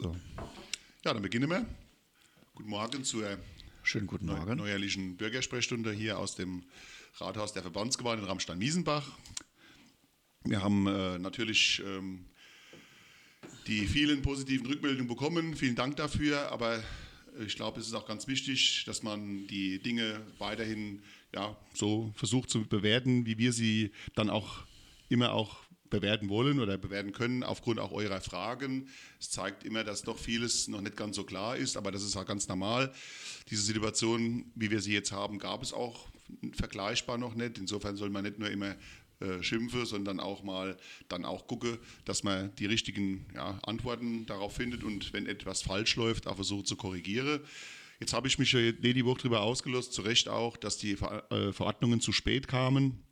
So. Ja, dann beginnen wir. Guten Morgen zur Schönen guten Morgen. neuerlichen Bürgersprechstunde hier aus dem Rathaus der Verbandsgemeinde in Ramstein-Miesenbach. Wir haben äh, natürlich ähm, die vielen positiven Rückmeldungen bekommen. Vielen Dank dafür, aber ich glaube, es ist auch ganz wichtig, dass man die Dinge weiterhin ja, so versucht zu bewerten, wie wir sie dann auch immer auch bewerten wollen oder bewerten können, aufgrund auch eurer Fragen. Es zeigt immer, dass doch vieles noch nicht ganz so klar ist, aber das ist auch ganz normal. Diese Situation, wie wir sie jetzt haben, gab es auch vergleichbar noch nicht. Insofern soll man nicht nur immer äh, schimpfe, sondern auch mal dann auch gucke, dass man die richtigen ja, Antworten darauf findet und wenn etwas falsch läuft, auch versucht zu korrigieren. Jetzt habe ich mich ja die Woche darüber ausgelost, zu Recht auch, dass die äh, Verordnungen zu spät kamen.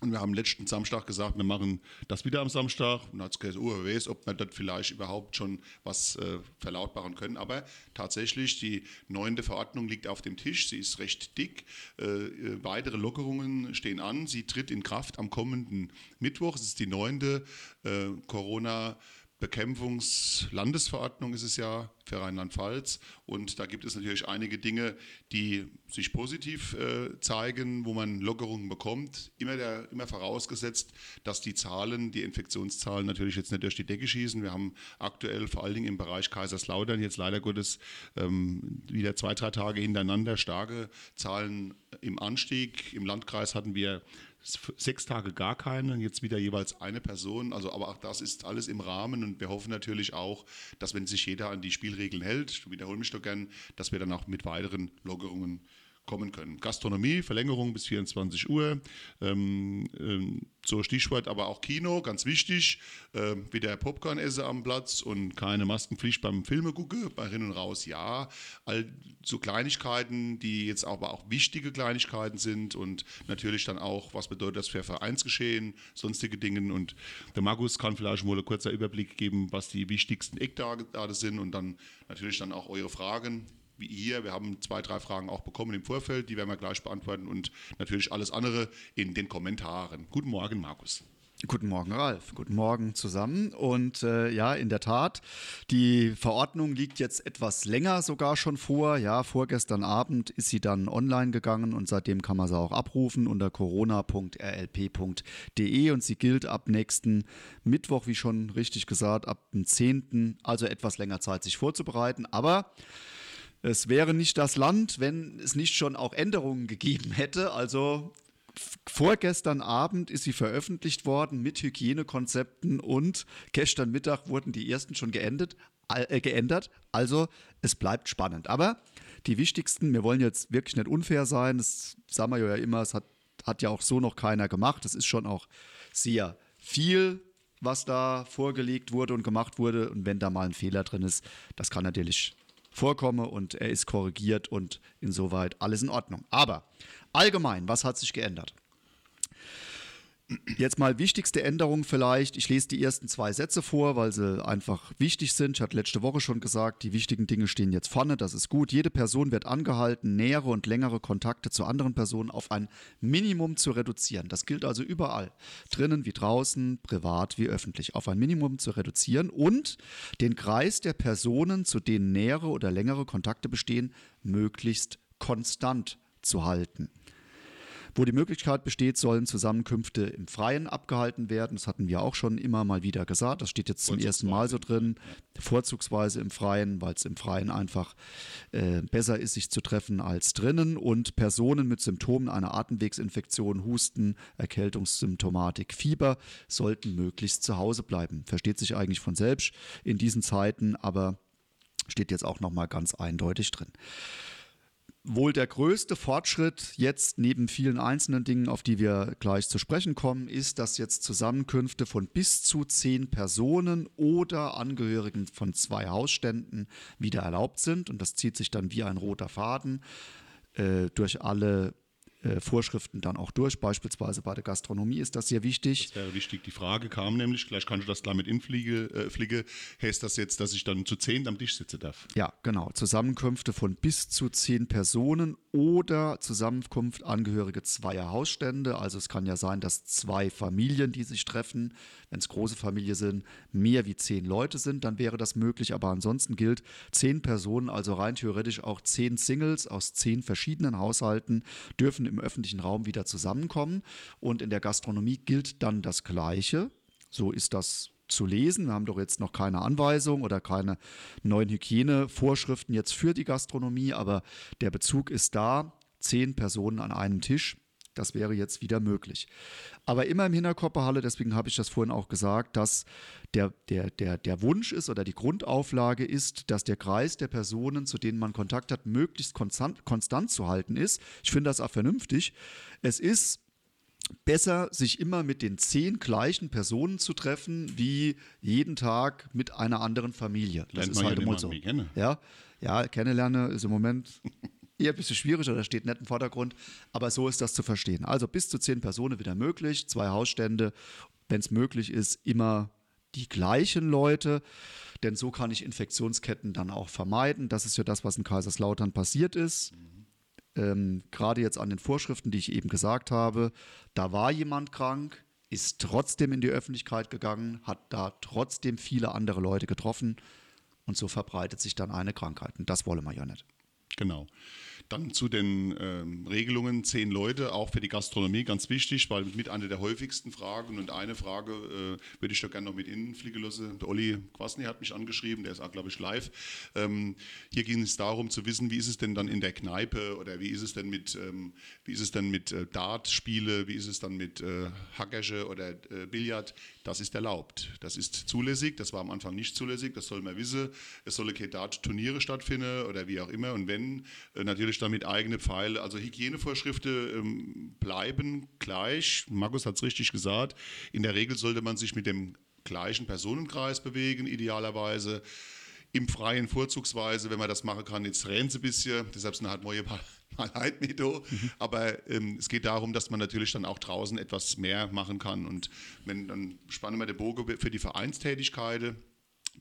Und wir haben letzten Samstag gesagt, wir machen das wieder am Samstag. Und hat es gesagt, oh, wer weiß, ob wir dort vielleicht überhaupt schon was äh, verlautbaren können. Aber tatsächlich, die neunte Verordnung liegt auf dem Tisch. Sie ist recht dick. Äh, äh weitere Lockerungen stehen an. Sie tritt in Kraft am kommenden Mittwoch. Es ist die neunte äh, Corona- Bekämpfungslandesverordnung ist es ja für Rheinland-Pfalz. Und da gibt es natürlich einige Dinge, die sich positiv äh, zeigen, wo man Lockerungen bekommt. Immer, der, immer vorausgesetzt, dass die Zahlen, die Infektionszahlen natürlich jetzt nicht durch die Decke schießen. Wir haben aktuell vor allen Dingen im Bereich Kaiserslautern jetzt leider Gottes ähm, wieder zwei, drei Tage hintereinander starke Zahlen im Anstieg. Im Landkreis hatten wir sechs Tage gar keine, jetzt wieder jeweils eine Person. Also, aber auch das ist alles im Rahmen und wir hoffen natürlich auch, dass wenn sich jeder an die Spielregeln hält, ich wiederhole mich doch gern, dass wir dann auch mit weiteren Lockerungen kommen können. Gastronomie, Verlängerung bis 24 Uhr. Ähm, ähm, so Stichwort aber auch Kino, ganz wichtig. Äh, wieder Popcorn esse am Platz und keine Maskenpflicht beim Filme gucke. Bei Rein und Raus ja. All so Kleinigkeiten, die jetzt aber auch wichtige Kleinigkeiten sind und natürlich dann auch, was bedeutet das für Vereinsgeschehen, sonstige Dinge. Und der Markus kann vielleicht mal einen kurzer Überblick geben, was die wichtigsten Eckdaten sind und dann natürlich dann auch eure Fragen wie hier. Wir haben zwei, drei Fragen auch bekommen im Vorfeld, die werden wir gleich beantworten und natürlich alles andere in den Kommentaren. Guten Morgen, Markus. Guten Morgen, Ralf. Guten Morgen zusammen. Und äh, ja, in der Tat, die Verordnung liegt jetzt etwas länger sogar schon vor. Ja, vorgestern Abend ist sie dann online gegangen und seitdem kann man sie auch abrufen unter corona.rlp.de und sie gilt ab nächsten Mittwoch, wie schon richtig gesagt, ab dem 10. Also etwas länger Zeit, sich vorzubereiten. Aber es wäre nicht das Land, wenn es nicht schon auch Änderungen gegeben hätte. Also vorgestern Abend ist sie veröffentlicht worden mit Hygienekonzepten und gestern Mittag wurden die ersten schon geendet, äh, geändert. Also es bleibt spannend. Aber die wichtigsten, wir wollen jetzt wirklich nicht unfair sein, das sagen wir ja immer, es hat, hat ja auch so noch keiner gemacht. Es ist schon auch sehr viel, was da vorgelegt wurde und gemacht wurde. Und wenn da mal ein Fehler drin ist, das kann natürlich vorkomme und er ist korrigiert und insoweit alles in Ordnung. Aber allgemein, was hat sich geändert? Jetzt mal wichtigste Änderung vielleicht. Ich lese die ersten zwei Sätze vor, weil sie einfach wichtig sind. Ich hatte letzte Woche schon gesagt, die wichtigen Dinge stehen jetzt vorne. Das ist gut. Jede Person wird angehalten, nähere und längere Kontakte zu anderen Personen auf ein Minimum zu reduzieren. Das gilt also überall. Drinnen wie draußen, privat wie öffentlich. Auf ein Minimum zu reduzieren und den Kreis der Personen, zu denen nähere oder längere Kontakte bestehen, möglichst konstant zu halten. Wo die Möglichkeit besteht, sollen Zusammenkünfte im Freien abgehalten werden. Das hatten wir auch schon immer mal wieder gesagt. Das steht jetzt zum ersten Mal so drin. Vorzugsweise im Freien, weil es im Freien einfach äh, besser ist, sich zu treffen als drinnen. Und Personen mit Symptomen einer Atemwegsinfektion, Husten, Erkältungssymptomatik, Fieber sollten möglichst zu Hause bleiben. Versteht sich eigentlich von selbst in diesen Zeiten, aber steht jetzt auch nochmal ganz eindeutig drin. Wohl der größte Fortschritt jetzt neben vielen einzelnen Dingen, auf die wir gleich zu sprechen kommen, ist, dass jetzt Zusammenkünfte von bis zu zehn Personen oder Angehörigen von zwei Hausständen wieder erlaubt sind. Und das zieht sich dann wie ein roter Faden äh, durch alle äh, Vorschriften dann auch durch. Beispielsweise bei der Gastronomie ist das sehr wichtig. Das wäre wichtig. Die Frage kam nämlich, vielleicht kannst du das damit infliege, äh, fliege, heißt das jetzt, dass ich dann zu zehn am Tisch sitzen darf? Ja, genau. Zusammenkünfte von bis zu zehn Personen oder Zusammenkunft Angehörige zweier Hausstände. Also es kann ja sein, dass zwei Familien, die sich treffen, wenn es große Familie sind, mehr wie zehn Leute sind, dann wäre das möglich. Aber ansonsten gilt zehn Personen, also rein theoretisch auch zehn Singles aus zehn verschiedenen Haushalten, dürfen im öffentlichen Raum wieder zusammenkommen. Und in der Gastronomie gilt dann das Gleiche. So ist das zu lesen. Wir haben doch jetzt noch keine Anweisung oder keine neuen Hygienevorschriften jetzt für die Gastronomie, aber der Bezug ist da. Zehn Personen an einem Tisch. Das wäre jetzt wieder möglich. Aber immer im Hinterkopf behalte, deswegen habe ich das vorhin auch gesagt, dass der, der, der, der Wunsch ist oder die Grundauflage ist, dass der Kreis der Personen, zu denen man Kontakt hat, möglichst konstant, konstant zu halten ist. Ich finde das auch vernünftig. Es ist besser, sich immer mit den zehn gleichen Personen zu treffen, wie jeden Tag mit einer anderen Familie. Das Lernt ist halt immer so. Ja, ja, kennenlernen ist im Moment eher ein bisschen schwierig oder steht nicht im Vordergrund, aber so ist das zu verstehen. Also bis zu zehn Personen wieder möglich, zwei Hausstände, wenn es möglich ist, immer die gleichen Leute, denn so kann ich Infektionsketten dann auch vermeiden. Das ist ja das, was in Kaiserslautern passiert ist. Ähm, Gerade jetzt an den Vorschriften, die ich eben gesagt habe, da war jemand krank, ist trotzdem in die Öffentlichkeit gegangen, hat da trotzdem viele andere Leute getroffen und so verbreitet sich dann eine Krankheit. Und das wollen wir ja nicht. Genau. Dann zu den ähm, Regelungen, zehn Leute, auch für die Gastronomie ganz wichtig, weil mit einer der häufigsten Fragen und eine Frage äh, würde ich doch gerne noch mit Ihnen fliegen lassen. Der Olli Quasny hat mich angeschrieben, der ist auch, glaube ich, live. Ähm, hier ging es darum zu wissen, wie ist es denn dann in der Kneipe oder wie ist es denn mit, ähm, wie ist es denn mit äh, Dartspiele, wie ist es dann mit äh, Hackersche oder äh, Billard? Das ist erlaubt. Das ist zulässig. Das war am Anfang nicht zulässig. Das soll man wissen. Es sollen keine Dart-Turniere stattfinden oder wie auch immer. Und wenn, äh, natürlich damit eigene Pfeile. Also Hygienevorschriften ähm, bleiben gleich. Markus hat es richtig gesagt. In der Regel sollte man sich mit dem gleichen Personenkreis bewegen, idealerweise im Freien vorzugsweise, wenn man das machen kann, jetzt rennt es ein bisschen, deshalb sind halt neue mal Leitmedo. Mhm. Aber ähm, es geht darum, dass man natürlich dann auch draußen etwas mehr machen kann. Und wenn dann spannen wir den Bogen für die Vereinstätigkeit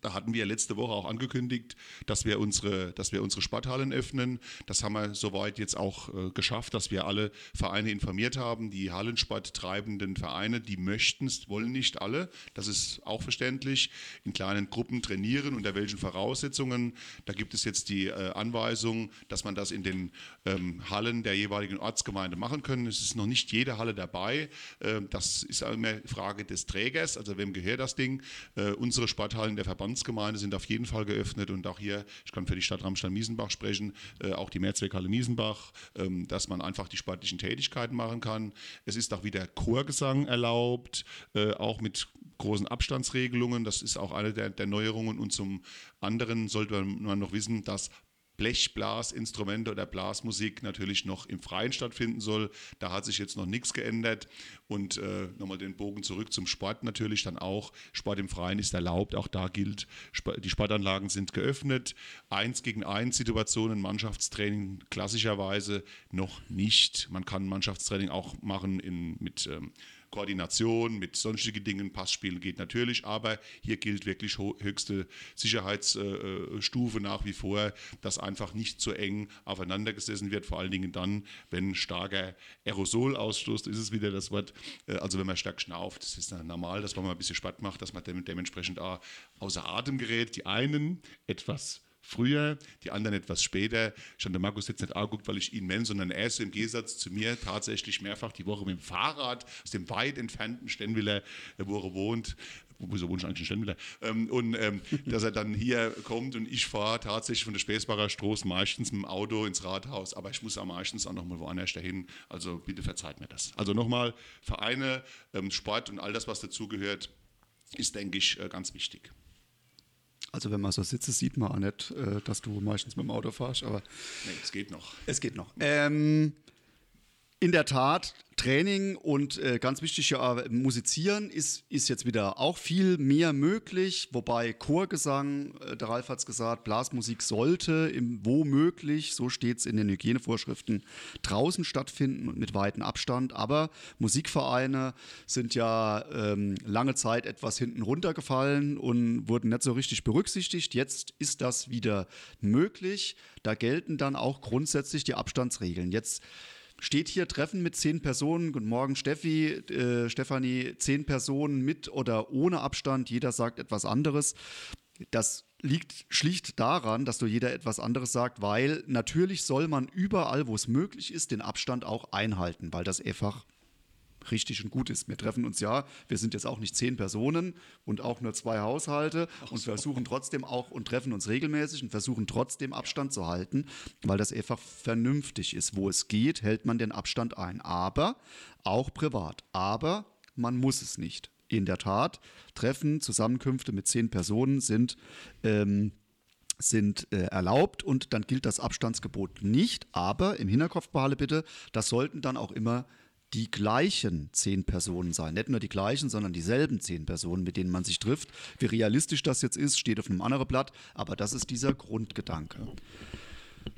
da hatten wir letzte Woche auch angekündigt, dass wir unsere, dass wir unsere Sporthallen öffnen. Das haben wir soweit jetzt auch äh, geschafft, dass wir alle Vereine informiert haben. Die Hallensport treibenden Vereine, die möchten es, wollen nicht alle. Das ist auch verständlich. In kleinen Gruppen trainieren, unter welchen Voraussetzungen. Da gibt es jetzt die äh, Anweisung, dass man das in den ähm, Hallen der jeweiligen Ortsgemeinde machen können. Es ist noch nicht jede Halle dabei. Äh, das ist immer Frage des Trägers, also wem gehört das Ding. Äh, unsere Sporthallen der Verband Verbandsgemeinde sind auf jeden Fall geöffnet und auch hier, ich kann für die Stadt Ramstein-Miesenbach sprechen, äh, auch die Mehrzweckhalle Miesenbach, ähm, dass man einfach die sportlichen Tätigkeiten machen kann. Es ist auch wieder Chorgesang erlaubt, äh, auch mit großen Abstandsregelungen. Das ist auch eine der, der Neuerungen. Und zum anderen sollte man noch wissen, dass Blechblasinstrumente oder Blasmusik natürlich noch im Freien stattfinden soll. Da hat sich jetzt noch nichts geändert. Und äh, nochmal den Bogen zurück zum Sport natürlich dann auch. Sport im Freien ist erlaubt. Auch da gilt, die Sportanlagen sind geöffnet. Eins gegen eins Situationen, Mannschaftstraining klassischerweise noch nicht. Man kann Mannschaftstraining auch machen in, mit ähm, Koordination mit sonstigen Dingen, Passspielen geht natürlich, aber hier gilt wirklich höchste Sicherheitsstufe nach wie vor, dass einfach nicht zu eng aufeinander gesessen wird, vor allen Dingen dann, wenn starker Aerosolausstoß, ist es wieder das Wort, äh, also wenn man stark schnauft, das ist normal, dass man mal ein bisschen Spatt macht, dass man dementsprechend auch außer Atem gerät. Die einen etwas früher, die anderen etwas später. Schon der Markus jetzt nicht anguckt, weil ich ihn nenne, sondern er ist im Gegensatz zu mir tatsächlich mehrfach die Woche mit dem Fahrrad aus dem weit entfernten Stenwiller, wo er wohnt, wieso wohnt ich eigentlich in Stenwiller? Ähm, und ähm, dass er dann hier kommt und ich fahre tatsächlich von der Späßbacher Straße meistens mit dem Auto ins Rathaus, aber ich muss auch meistens auch nochmal woanders dahin. Also bitte verzeiht mir das. Also nochmal, Vereine, ähm, Sport und all das, was dazugehört, ist, denke ich, äh, ganz wichtig. Also wenn man so sitzt, sieht man auch nicht, äh, dass du meistens mit dem Auto fährst, aber. Nee, es geht noch. Es geht noch. Ähm, in der Tat, Training und äh, ganz wichtig ja, musizieren ist, ist jetzt wieder auch viel mehr möglich, wobei Chorgesang, äh, der Ralf hat es gesagt, Blasmusik sollte im, wo möglich, so steht es in den Hygienevorschriften, draußen stattfinden und mit weitem Abstand, aber Musikvereine sind ja ähm, lange Zeit etwas hinten runtergefallen und wurden nicht so richtig berücksichtigt. Jetzt ist das wieder möglich. Da gelten dann auch grundsätzlich die Abstandsregeln. Jetzt steht hier Treffen mit zehn Personen. Guten Morgen, Steffi, äh, Stefanie, zehn Personen mit oder ohne Abstand. Jeder sagt etwas anderes. Das liegt schlicht daran, dass du jeder etwas anderes sagt, weil natürlich soll man überall, wo es möglich ist, den Abstand auch einhalten, weil das einfach richtig und gut ist. Wir treffen uns ja, wir sind jetzt auch nicht zehn Personen und auch nur zwei Haushalte und versuchen trotzdem auch und treffen uns regelmäßig und versuchen trotzdem Abstand zu halten, weil das einfach vernünftig ist. Wo es geht, hält man den Abstand ein. Aber auch privat. Aber man muss es nicht. In der Tat, Treffen, Zusammenkünfte mit zehn Personen sind ähm, sind äh, erlaubt und dann gilt das Abstandsgebot nicht. Aber im Hinterkopf behalte bitte, das sollten dann auch immer die gleichen zehn Personen sein. Nicht nur die gleichen, sondern dieselben zehn Personen, mit denen man sich trifft. Wie realistisch das jetzt ist, steht auf einem anderen Blatt, aber das ist dieser Grundgedanke.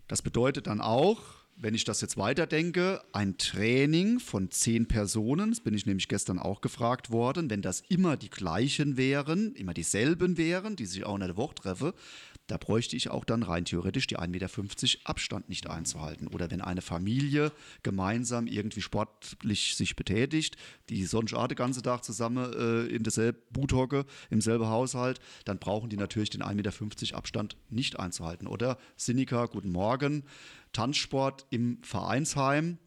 Das bedeutet dann auch, wenn ich das jetzt weiterdenke, ein Training von zehn Personen, das bin ich nämlich gestern auch gefragt worden, wenn das immer die gleichen wären, immer dieselben wären, die sich auch in der Woche treffen, da bräuchte ich auch dann rein theoretisch die 1,50 Meter Abstand nicht einzuhalten. Oder wenn eine Familie gemeinsam irgendwie sportlich sich betätigt, die sonst auch den ganzen Tag zusammen äh, in derselben Buthocke, im selben Haushalt, dann brauchen die natürlich den 1,50 Meter Abstand nicht einzuhalten. Oder Sinika, guten Morgen, Tanzsport im Vereinsheim.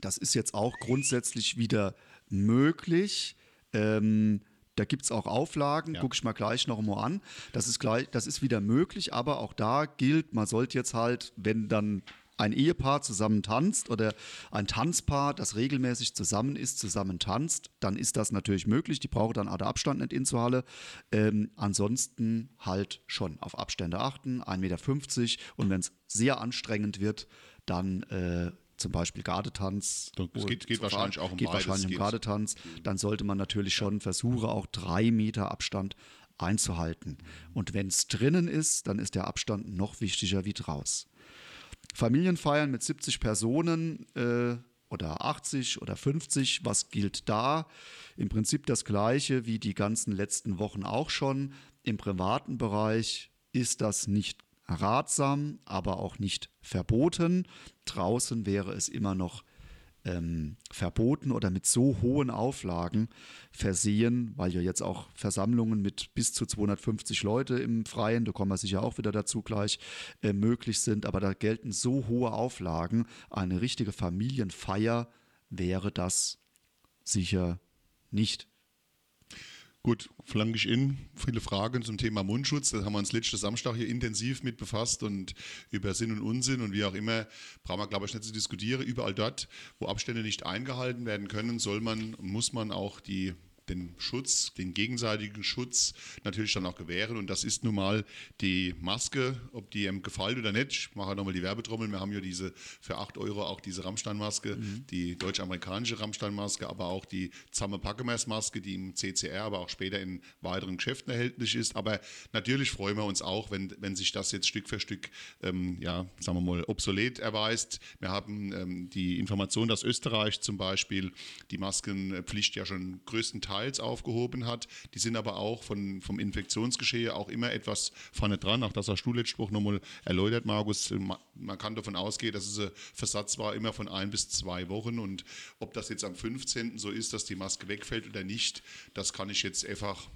Das ist jetzt auch grundsätzlich wieder möglich. Ähm, da gibt es auch Auflagen, ja. gucke ich mal gleich noch mal an. Das ist, gleich, das ist wieder möglich, aber auch da gilt, man sollte jetzt halt, wenn dann ein Ehepaar zusammen tanzt oder ein Tanzpaar, das regelmäßig zusammen ist, zusammen tanzt, dann ist das natürlich möglich. Die brauchen dann auch Abstand nicht in zur Halle. Ähm, ansonsten halt schon auf Abstände achten, 1,50 Meter und wenn es sehr anstrengend wird, dann äh, zum Beispiel Gardetanz. Es geht, geht wahrscheinlich auch um geht wahrscheinlich um Gardetanz. Dann sollte man natürlich schon versuchen, auch drei Meter Abstand einzuhalten. Und wenn es drinnen ist, dann ist der Abstand noch wichtiger wie draus. Familienfeiern mit 70 Personen äh, oder 80 oder 50, was gilt da? Im Prinzip das gleiche wie die ganzen letzten Wochen auch schon. Im privaten Bereich ist das nicht ratsam, aber auch nicht verboten. Draußen wäre es immer noch ähm, verboten oder mit so hohen Auflagen versehen, weil ja jetzt auch Versammlungen mit bis zu 250 Leute im Freien, da kommen wir sicher auch wieder dazu gleich, äh, möglich sind. Aber da gelten so hohe Auflagen. Eine richtige Familienfeier wäre das sicher nicht. Gut, flanke ich in. Viele Fragen zum Thema Mundschutz. Da haben wir uns letzten Samstag hier intensiv mit befasst und über Sinn und Unsinn und wie auch immer brauchen wir, glaube ich, nicht zu diskutieren. Überall dort, wo Abstände nicht eingehalten werden können, soll man, muss man auch die den Schutz, den gegenseitigen Schutz natürlich dann auch gewähren. Und das ist nun mal die Maske, ob die ihm gefällt oder nicht. Ich mache nochmal die Werbetrommel. Wir haben ja diese für 8 Euro auch diese Rammstein-Maske, mhm. die deutsch-amerikanische Rammstein-Maske, aber auch die Zamme Packemers-Maske, die im CCR, aber auch später in weiteren Geschäften erhältlich ist. Aber natürlich freuen wir uns auch, wenn, wenn sich das jetzt Stück für Stück, ähm, ja, sagen wir mal, obsolet erweist. Wir haben ähm, die Information, dass Österreich zum Beispiel die Maskenpflicht ja schon größtenteils teils aufgehoben hat. Die sind aber auch von, vom Infektionsgeschehen auch immer etwas vorne dran. Auch das hast du letzten Woche nochmal erläutert, Markus. Man kann davon ausgehen, dass es ein Versatz war immer von ein bis zwei Wochen. Und ob das jetzt am 15. so ist, dass die Maske wegfällt oder nicht, das kann ich jetzt einfach,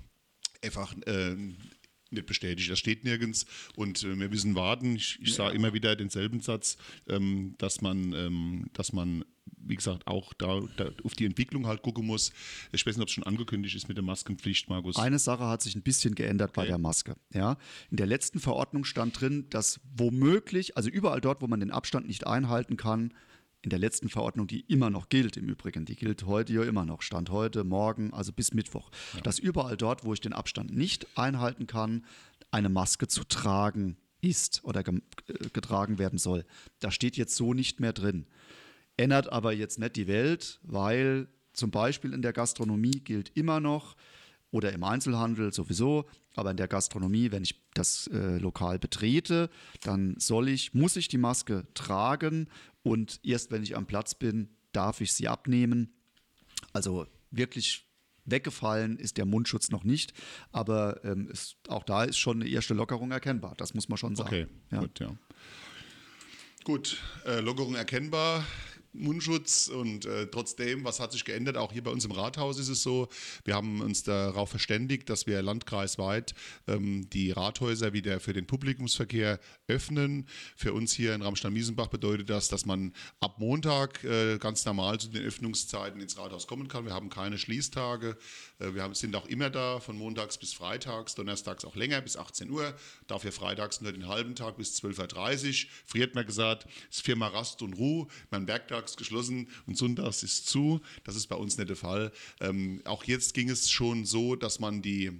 einfach äh, nicht bestätigt. Das steht nirgends und äh, wir müssen warten. Ich, ich sage immer wieder denselben Satz, ähm, dass man, ähm, dass man wie gesagt, auch da, da, auf die Entwicklung halt gucken muss. Ich weiß nicht, ob es schon angekündigt ist mit der Maskenpflicht, Markus. Eine Sache hat sich ein bisschen geändert okay. bei der Maske. Ja? In der letzten Verordnung stand drin, dass womöglich, also überall dort, wo man den Abstand nicht einhalten kann, in der letzten Verordnung, die immer noch gilt im Übrigen, die gilt heute ja immer noch, Stand heute, morgen, also bis Mittwoch, ja. dass überall dort, wo ich den Abstand nicht einhalten kann, eine Maske zu tragen ist oder äh, getragen werden soll. Da steht jetzt so nicht mehr drin. Ändert aber jetzt nicht die Welt, weil zum Beispiel in der Gastronomie gilt immer noch, oder im Einzelhandel sowieso, aber in der Gastronomie, wenn ich das äh, Lokal betrete, dann soll ich, muss ich die Maske tragen und erst wenn ich am Platz bin, darf ich sie abnehmen. Also wirklich weggefallen ist der Mundschutz noch nicht, aber ähm, es, auch da ist schon eine erste Lockerung erkennbar. Das muss man schon sagen. Okay, ja. gut, ja. Gut, äh, Lockerung erkennbar. Mundschutz und äh, trotzdem, was hat sich geändert? Auch hier bei uns im Rathaus ist es so, wir haben uns darauf verständigt, dass wir landkreisweit ähm, die Rathäuser wieder für den Publikumsverkehr öffnen. Für uns hier in Ramstein-Miesenbach bedeutet das, dass man ab Montag äh, ganz normal zu den Öffnungszeiten ins Rathaus kommen kann. Wir haben keine Schließtage. Äh, wir haben, sind auch immer da, von montags bis freitags, donnerstags auch länger bis 18 Uhr. Dafür freitags nur den halben Tag bis 12.30 Uhr. Früher hat man gesagt, es ist Firma Rast und Ruhe. Man werktags geschlossen und sonntags ist zu. Das ist bei uns nicht der Fall. Ähm, auch jetzt ging es schon so, dass man die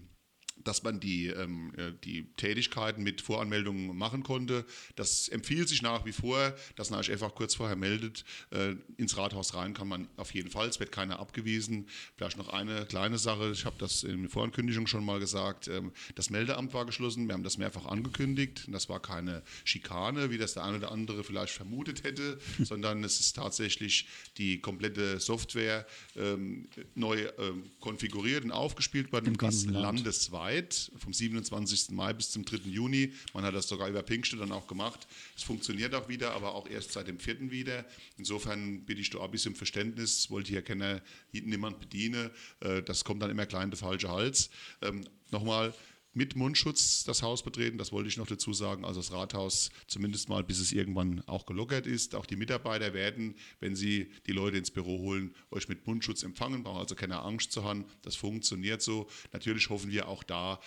dass man die, ähm, äh, die Tätigkeiten mit Voranmeldungen machen konnte. Das empfiehlt sich nach wie vor, dass man euch einfach kurz vorher meldet. Äh, ins Rathaus rein kann man auf jeden Fall, es wird keiner abgewiesen. Vielleicht noch eine kleine Sache, ich habe das in der Vorankündigung schon mal gesagt, ähm, das Meldeamt war geschlossen, wir haben das mehrfach angekündigt. Das war keine Schikane, wie das der eine oder andere vielleicht vermutet hätte, sondern es ist tatsächlich die komplette Software ähm, neu ähm, konfiguriert und aufgespielt worden, Im ganzen Land. landesweit Zeit, vom 27. Mai bis zum 3. Juni. Man hat das sogar über Pinkste dann auch gemacht. Es funktioniert auch wieder, aber auch erst seit dem 4. wieder. Insofern bitte ich da ein bisschen Verständnis. Wollte hier keiner niemand bedienen. Äh, das kommt dann immer klein der falsche Hals. Ähm, nochmal, mit Mundschutz das Haus betreten. Das wollte ich noch dazu sagen. Also das Rathaus zumindest mal, bis es irgendwann auch gelockert ist. Auch die Mitarbeiter werden, wenn sie die Leute ins Büro holen, euch mit Mundschutz empfangen. Brauchen also keine Angst zu haben. Das funktioniert so. Natürlich hoffen wir auch da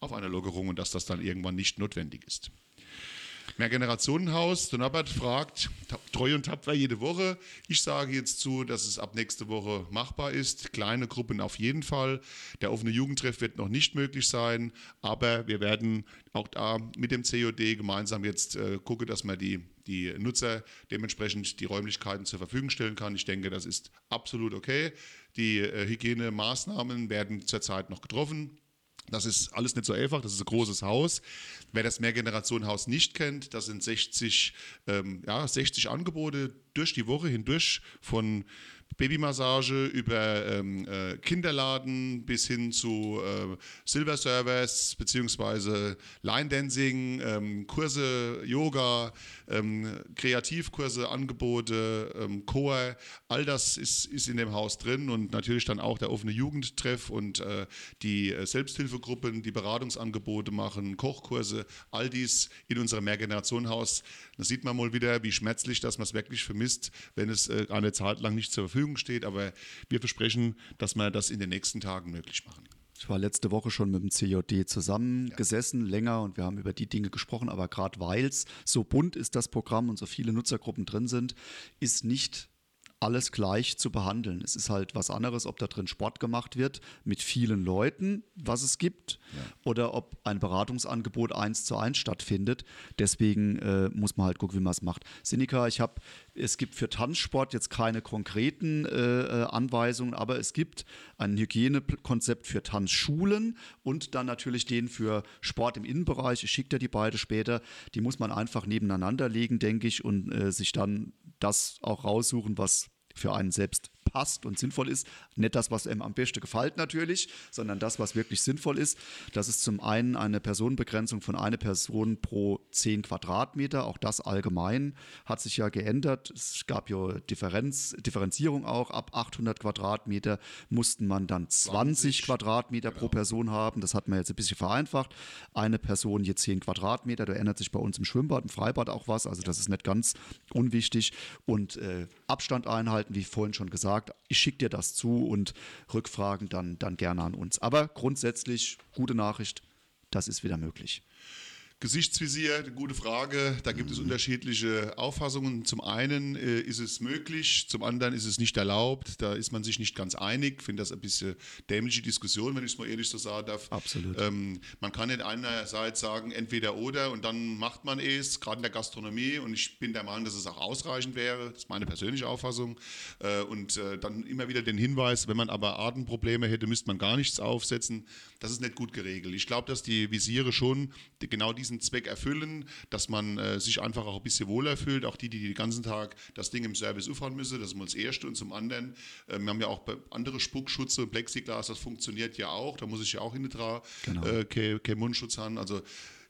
auf eine Lockerung und dass das dann irgendwann nicht notwendig ist. Mehrgenerationenhaus. Der Norbert fragt, treu und tapfer jede Woche. Ich sage jetzt zu, dass es ab nächste Woche machbar ist. Kleine Gruppen auf jeden Fall. Der offene Jugendtreff wird noch nicht möglich sein, aber wir werden auch da mit dem COD gemeinsam jetzt äh, gucken, dass man die, die Nutzer dementsprechend die Räumlichkeiten zur Verfügung stellen kann. Ich denke, das ist absolut okay. Die äh, Hygienemaßnahmen werden zurzeit noch getroffen. Das ist alles nicht so einfach, das ist ein großes Haus. Wer das Mehrgenerationenhaus nicht kennt, das sind 60, ähm, ja, 60 Angebote durch die Woche hindurch von Babymassage über ähm, äh, Kinderladen bis hin zu äh, Silver Service beziehungsweise Line Dancing, ähm, Kurse, Yoga, ähm, Kreativkurse, Angebote, ähm, Chor, all das ist, ist in dem Haus drin und natürlich dann auch der offene Jugendtreff und äh, die äh, Selbsthilfegruppen, die Beratungsangebote machen, Kochkurse, all dies in unserem Mehrgenerationenhaus. Da sieht man mal wieder, wie schmerzlich das man es wirklich vermisst, wenn es äh, eine Zeit lang nicht zur Verfügung steht. Aber wir versprechen, dass wir das in den nächsten Tagen möglich machen. Ich war letzte Woche schon mit dem CJD zusammengesessen, ja. länger, und wir haben über die Dinge gesprochen. Aber gerade weil es so bunt ist, das Programm und so viele Nutzergruppen drin sind, ist nicht alles gleich zu behandeln. Es ist halt was anderes, ob da drin Sport gemacht wird mit vielen Leuten, was es gibt, ja. oder ob ein Beratungsangebot eins zu eins stattfindet. Deswegen äh, muss man halt gucken, wie man es macht. Sinika, ich habe, es gibt für Tanzsport jetzt keine konkreten äh, äh, Anweisungen, aber es gibt ein Hygienekonzept für Tanzschulen und dann natürlich den für Sport im Innenbereich. Ich schicke dir die beide später. Die muss man einfach nebeneinander legen, denke ich, und äh, sich dann das auch raussuchen, was für einen selbst passt und sinnvoll ist. Nicht das, was einem am besten gefällt natürlich, sondern das, was wirklich sinnvoll ist. Das ist zum einen eine Personenbegrenzung von einer Person pro 10 Quadratmeter. Auch das allgemein hat sich ja geändert. Es gab ja Differenz, Differenzierung auch. Ab 800 Quadratmeter mussten man dann 20, 20 Quadratmeter genau. pro Person haben. Das hat man jetzt ein bisschen vereinfacht. Eine Person je 10 Quadratmeter. Da ändert sich bei uns im Schwimmbad, im Freibad auch was. Also das ist nicht ganz unwichtig. Und äh, Abstand einhalten, wie vorhin schon gesagt sagt, ich schicke dir das zu und Rückfragen dann, dann gerne an uns. Aber grundsätzlich, gute Nachricht, das ist wieder möglich. Gesichtsvisier, eine gute Frage. Da gibt es mhm. unterschiedliche Auffassungen. Zum einen äh, ist es möglich, zum anderen ist es nicht erlaubt. Da ist man sich nicht ganz einig. Ich finde das ein bisschen dämliche Diskussion, wenn ich es mal ehrlich so sagen darf. Absolut. Ähm, man kann nicht einerseits sagen, entweder oder und dann macht man es, gerade in der Gastronomie. Und ich bin der Meinung, dass es auch ausreichend wäre. Das ist meine persönliche Auffassung. Äh, und äh, dann immer wieder den Hinweis, wenn man aber Atemprobleme hätte, müsste man gar nichts aufsetzen. Das ist nicht gut geregelt. Ich glaube, dass die Visiere schon genau diesen diesen Zweck erfüllen, dass man äh, sich einfach auch ein bisschen wohler fühlt. Auch die, die den ganzen Tag das Ding im Service auffahren müssen, das ist mal das Erste. Und zum anderen, äh, wir haben ja auch andere Spuckschutze Plexiglas, das funktioniert ja auch. Da muss ich ja auch hinten dran genau. äh, kein, kein Mundschutz haben. Also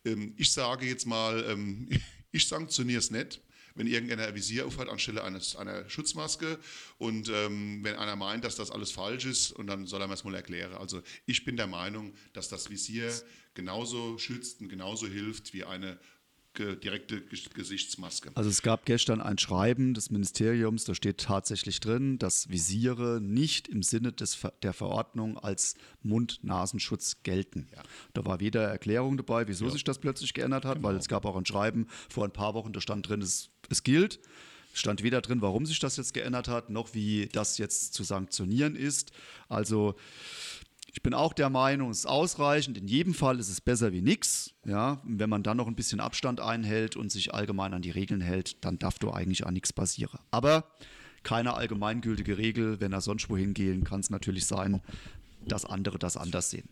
ähm, ich sage jetzt mal, ähm, ich sanktioniere es nicht wenn irgendeiner ein Visier aufhat anstelle eines, einer Schutzmaske und ähm, wenn einer meint, dass das alles falsch ist und dann soll er mir es mal erklären. Also ich bin der Meinung, dass das Visier genauso schützt und genauso hilft wie eine direkte Gesichtsmaske. Also es gab gestern ein Schreiben des Ministeriums, da steht tatsächlich drin, dass Visiere nicht im Sinne des, der Verordnung als Mund-Nasenschutz gelten. Ja. Da war weder Erklärung dabei, wieso ja. sich das plötzlich geändert hat, genau. weil es gab auch ein Schreiben vor ein paar Wochen, da stand drin, es, es gilt. Stand weder drin, warum sich das jetzt geändert hat, noch wie das jetzt zu sanktionieren ist. Also ich bin auch der Meinung, es ist ausreichend. In jedem Fall ist es besser wie nichts. Ja, wenn man dann noch ein bisschen Abstand einhält und sich allgemein an die Regeln hält, dann darf doch eigentlich auch nichts passieren. Aber keine allgemeingültige Regel. Wenn er sonst wohin gehen, kann es natürlich sein, dass andere das anders sehen.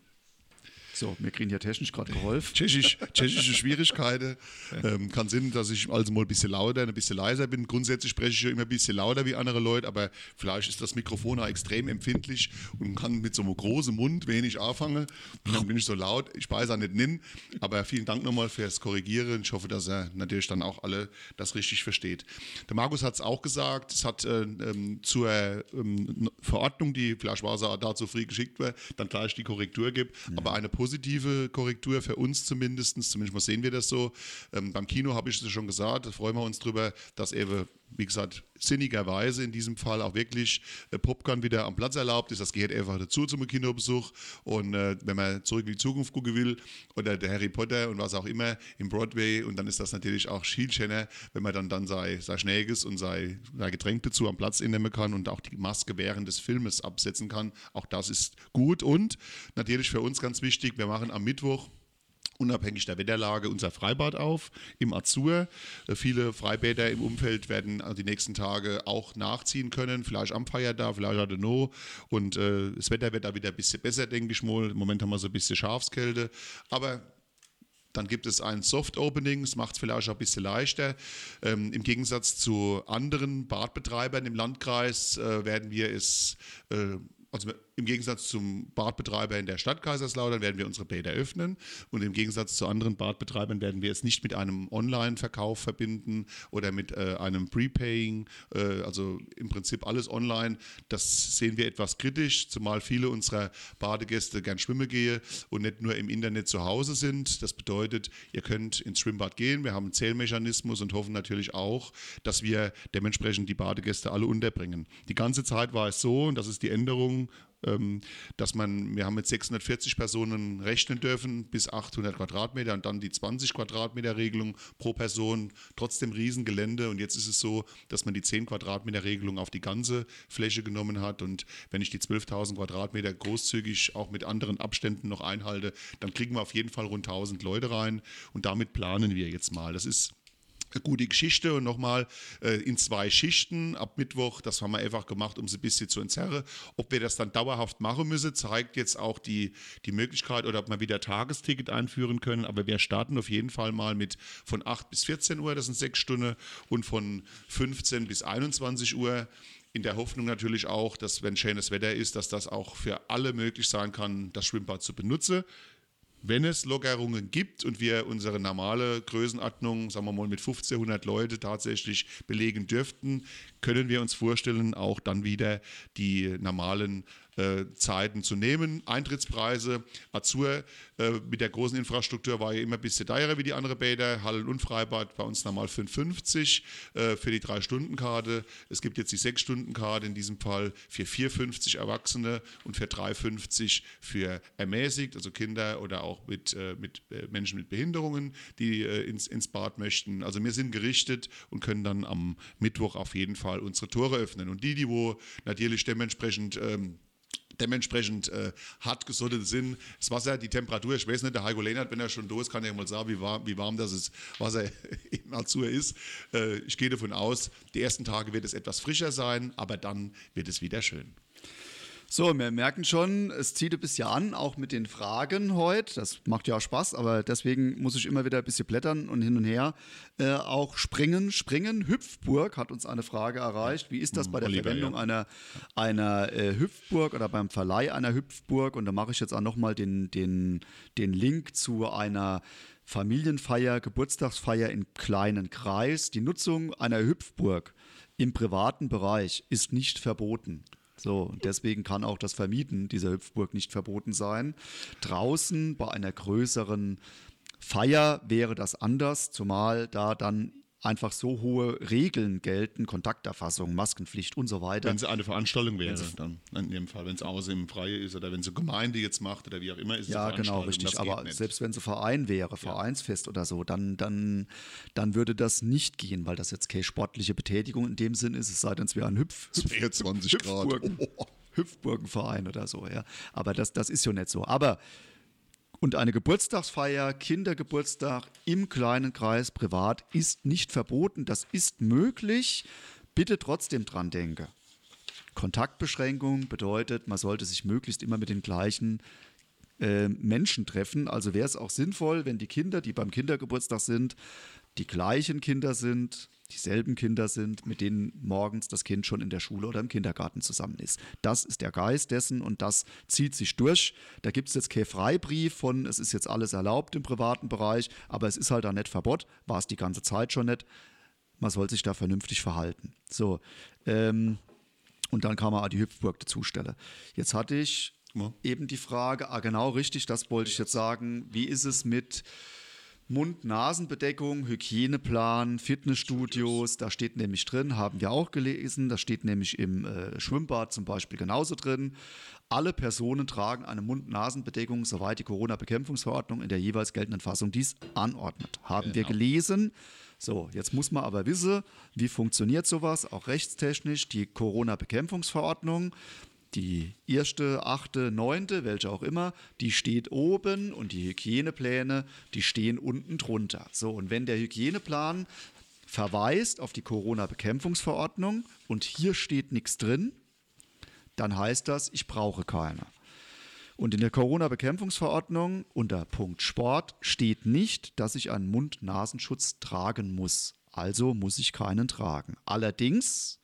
So, wir kriegen ja technisch gerade geholfen. Tschechisch, tschechische Schwierigkeiten. Ähm, kann Sinn, dass ich also mal ein bisschen lauter, ein bisschen leiser bin. Grundsätzlich spreche ich ja immer ein bisschen lauter wie andere Leute, aber vielleicht ist das Mikrofon auch extrem empfindlich und kann mit so einem großen Mund wenig anfangen. Und dann bin ich so laut. Ich weiß auch nicht nennen, aber vielen Dank nochmal fürs Korrigieren. Ich hoffe, dass er natürlich dann auch alle das richtig versteht. Der Markus hat es auch gesagt, es hat äh, ähm, zur ähm, Verordnung, die vielleicht war es auch dazu früh geschickt wird, dann gleich die Korrektur gibt, ja. aber eine positive Korrektur für uns zumindest. Zumindest mal sehen wir das so. Ähm, beim Kino habe ich es schon gesagt, da freuen wir uns drüber, dass eben, wie gesagt, sinnigerweise in diesem Fall auch wirklich äh, Popcorn wieder am Platz erlaubt ist. Das gehört einfach dazu zum Kinobesuch. Und äh, wenn man zurück in die Zukunft gucken will oder der Harry Potter und was auch immer im Broadway, und dann ist das natürlich auch Schielschenner, wenn man dann, dann sei, sei Schnäges und sei, sei Getränk dazu am Platz innehmen kann und auch die Maske während des Filmes absetzen kann. Auch das ist gut. Und natürlich für uns ganz wichtig, wir machen am Mittwoch unabhängig der Wetterlage unser Freibad auf im Azur. Äh, viele Freibäder im Umfeld werden die nächsten Tage auch nachziehen können, vielleicht am Feiertag, vielleicht auch no. Und äh, das Wetter wird da wieder ein bisschen besser, denke ich mal. Im Moment haben wir so ein bisschen Schafskälte, aber dann gibt es ein Soft Opening, das macht es vielleicht auch ein bisschen leichter. Ähm, Im Gegensatz zu anderen Badbetreibern im Landkreis äh, werden wir es äh, also im Gegensatz zum Badbetreiber in der Stadt Kaiserslautern werden wir unsere Bäder öffnen und im Gegensatz zu anderen Badbetreibern werden wir es nicht mit einem Online-Verkauf verbinden oder mit äh, einem Prepaying, äh, also im Prinzip alles online. Das sehen wir etwas kritisch, zumal viele unserer Badegäste gern schwimmen gehen und nicht nur im Internet zu Hause sind. Das bedeutet, ihr könnt ins Schwimmbad gehen, wir haben einen Zählmechanismus und hoffen natürlich auch, dass wir dementsprechend die Badegäste alle unterbringen. Die ganze Zeit war es so, und das ist die Änderung, dass man, wir haben mit 640 Personen rechnen dürfen, bis 800 Quadratmeter und dann die 20 Quadratmeter Regelung pro Person, trotzdem Riesengelände. Und jetzt ist es so, dass man die 10 Quadratmeter Regelung auf die ganze Fläche genommen hat. Und wenn ich die 12.000 Quadratmeter großzügig auch mit anderen Abständen noch einhalte, dann kriegen wir auf jeden Fall rund 1000 Leute rein. Und damit planen wir jetzt mal. Das ist gute Geschichte und nochmal äh, in zwei Schichten ab Mittwoch. Das haben wir einfach gemacht, um sie ein bisschen zu entzerren. Ob wir das dann dauerhaft machen müssen, zeigt jetzt auch die, die Möglichkeit oder ob wir wieder Tagesticket einführen können. Aber wir starten auf jeden Fall mal mit von 8 bis 14 Uhr, das sind sechs Stunden, und von 15 bis 21 Uhr in der Hoffnung natürlich auch, dass wenn schönes Wetter ist, dass das auch für alle möglich sein kann, das Schwimmbad zu benutzen wenn es Lockerungen gibt und wir unsere normale Größenordnung, sagen wir mal mit 1500 Leute tatsächlich belegen dürften, können wir uns vorstellen, auch dann wieder die normalen Zeiten zu nehmen. Eintrittspreise, Azur äh, mit der großen Infrastruktur war ja immer ein bisschen teurer wie die anderen Bäder. Hallen und Freibad bei uns normal 5,50 äh, für die 3-Stunden-Karte. Es gibt jetzt die 6-Stunden-Karte in diesem Fall für 4,50 Erwachsene und für 3,50 für ermäßigt, also Kinder oder auch mit, äh, mit äh, Menschen mit Behinderungen, die äh, ins, ins Bad möchten. Also wir sind gerichtet und können dann am Mittwoch auf jeden Fall unsere Tore öffnen. Und die, die wo natürlich dementsprechend ähm, dementsprechend äh, hart gesottet sind. Das Wasser, die Temperatur, ich weiß nicht, der Heiko Lehnert, wenn er schon da ist, kann er mal sagen, wie warm, wie warm das Wasser in Azur ist. Äh, ich gehe davon aus, die ersten Tage wird es etwas frischer sein, aber dann wird es wieder schön. So, wir merken schon, es zieht ein bisschen an, auch mit den Fragen heute. Das macht ja auch Spaß, aber deswegen muss ich immer wieder ein bisschen blättern und hin und her. Äh, auch springen, springen. Hüpfburg hat uns eine Frage erreicht. Wie ist das bei der Oliver, Verwendung ja. einer, einer äh, Hüpfburg oder beim Verleih einer Hüpfburg? Und da mache ich jetzt auch nochmal den, den, den Link zu einer Familienfeier, Geburtstagsfeier im kleinen Kreis. Die Nutzung einer Hüpfburg im privaten Bereich ist nicht verboten. So, deswegen kann auch das Vermieten dieser Hüpfburg nicht verboten sein. Draußen bei einer größeren Feier wäre das anders, zumal da dann einfach so hohe Regeln gelten, Kontakterfassung, Maskenpflicht und so weiter. Wenn es eine Veranstaltung wäre, dann in dem Fall, wenn es außer im Freie ist oder wenn es eine Gemeinde jetzt macht oder wie auch immer, ist es Ja, genau, richtig. Aber selbst wenn es ein Verein wäre, Vereinsfest ja. oder so, dann, dann, dann würde das nicht gehen, weil das jetzt keine sportliche Betätigung in dem Sinn ist, es sei denn, es wäre ein Hüpf, Hüpf 20 Grad. Hüpfburgenverein oder so, ja. Aber das, das ist ja nicht so. Aber und eine Geburtstagsfeier, Kindergeburtstag im kleinen Kreis privat ist nicht verboten. Das ist möglich. Bitte trotzdem dran denken. Kontaktbeschränkung bedeutet, man sollte sich möglichst immer mit den gleichen äh, Menschen treffen. Also wäre es auch sinnvoll, wenn die Kinder, die beim Kindergeburtstag sind, die gleichen Kinder sind, dieselben Kinder sind, mit denen morgens das Kind schon in der Schule oder im Kindergarten zusammen ist. Das ist der Geist dessen und das zieht sich durch. Da gibt es jetzt keinen Freibrief von, es ist jetzt alles erlaubt im privaten Bereich, aber es ist halt da nicht Verbot, war es die ganze Zeit schon nicht. Man soll sich da vernünftig verhalten. So, ähm, und dann man auch die Hüpfburg dazustellen. Jetzt hatte ich ja. eben die Frage, ah genau richtig, das wollte ich jetzt sagen, wie ist es mit Mund-Nasen-Bedeckung, Hygieneplan, Fitnessstudios, da steht nämlich drin, haben wir auch gelesen, da steht nämlich im äh, Schwimmbad zum Beispiel genauso drin. Alle Personen tragen eine Mund-Nasen-Bedeckung, soweit die Corona-Bekämpfungsverordnung in der jeweils geltenden Fassung dies anordnet. Haben genau. wir gelesen. So, jetzt muss man aber wissen, wie funktioniert sowas, auch rechtstechnisch. Die Corona-Bekämpfungsverordnung die erste, achte, neunte, welche auch immer, die steht oben und die Hygienepläne, die stehen unten drunter. So, und wenn der Hygieneplan verweist auf die Corona-Bekämpfungsverordnung und hier steht nichts drin, dann heißt das, ich brauche keine. Und in der Corona-Bekämpfungsverordnung unter Punkt Sport steht nicht, dass ich einen Mund-Nasenschutz tragen muss. Also muss ich keinen tragen. Allerdings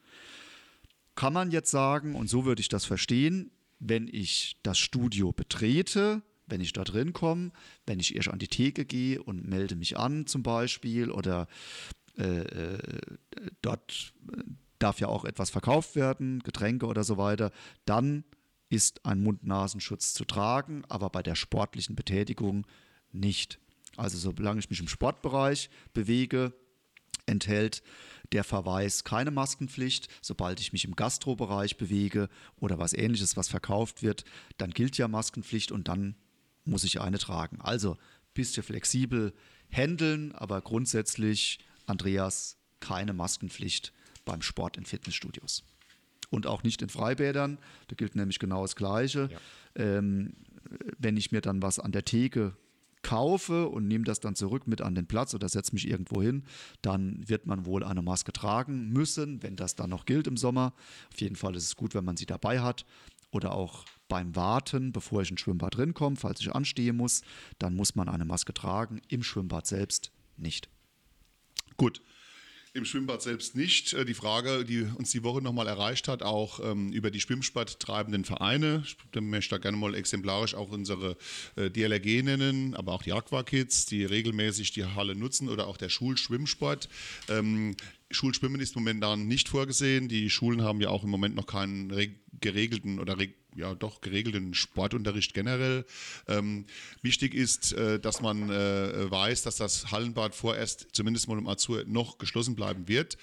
kann man jetzt sagen, und so würde ich das verstehen, wenn ich das Studio betrete, wenn ich da drin komme, wenn ich erst an die Theke gehe und melde mich an zum Beispiel oder äh, äh dort äh, darf ja auch etwas verkauft werden, Getränke oder so weiter, dann ist ein Mund-Nasenschutz zu tragen, aber bei der sportlichen Betätigung nicht. Also solange ich mich im Sportbereich bewege, enthält der Verweis keine Maskenpflicht. Sobald ich mich im Gastrobereich bewege oder was ähnliches, was verkauft wird, dann gilt ja Maskenpflicht und dann muss ich eine tragen. Also bisschen flexibel handeln, aber grundsätzlich, Andreas, keine Maskenpflicht beim Sport in Fitnessstudios. Und auch nicht in Freibädern, da gilt nämlich genau das Gleiche. Ja. Ähm, wenn ich mir dann was an der Theke kaufe und nehme das dann zurück mit an den Platz oder setze mich irgendwo hin, dann wird man wohl eine Maske tragen müssen, wenn das dann noch gilt im Sommer. Auf jeden Fall ist es gut, wenn man sie dabei hat oder auch beim Warten, bevor ich ins Schwimmbad rinkomme, falls ich anstehen muss, dann muss man eine Maske tragen, im Schwimmbad selbst nicht. Gut, im Schwimmbad selbst nicht. Äh, die Frage, die uns die Woche nochmal erreicht hat, auch ähm, über die schwimmsporttreibenden Vereine. Ich möchte da gerne mal exemplarisch auch unsere äh, DLRG nennen, aber auch die Aqua-Kids, die regelmäßig die Halle nutzen oder auch der Schulschwimmsport. Ähm, Schulschwimmen ist momentan nicht vorgesehen. Die Schulen haben ja auch im Moment noch keinen geregelten oder ja doch geregelten Sportunterricht generell. Ähm, wichtig ist, äh, dass man äh, weiß, dass das Hallenbad vorerst zumindest mal im Azur noch geschlossen bleiben wird.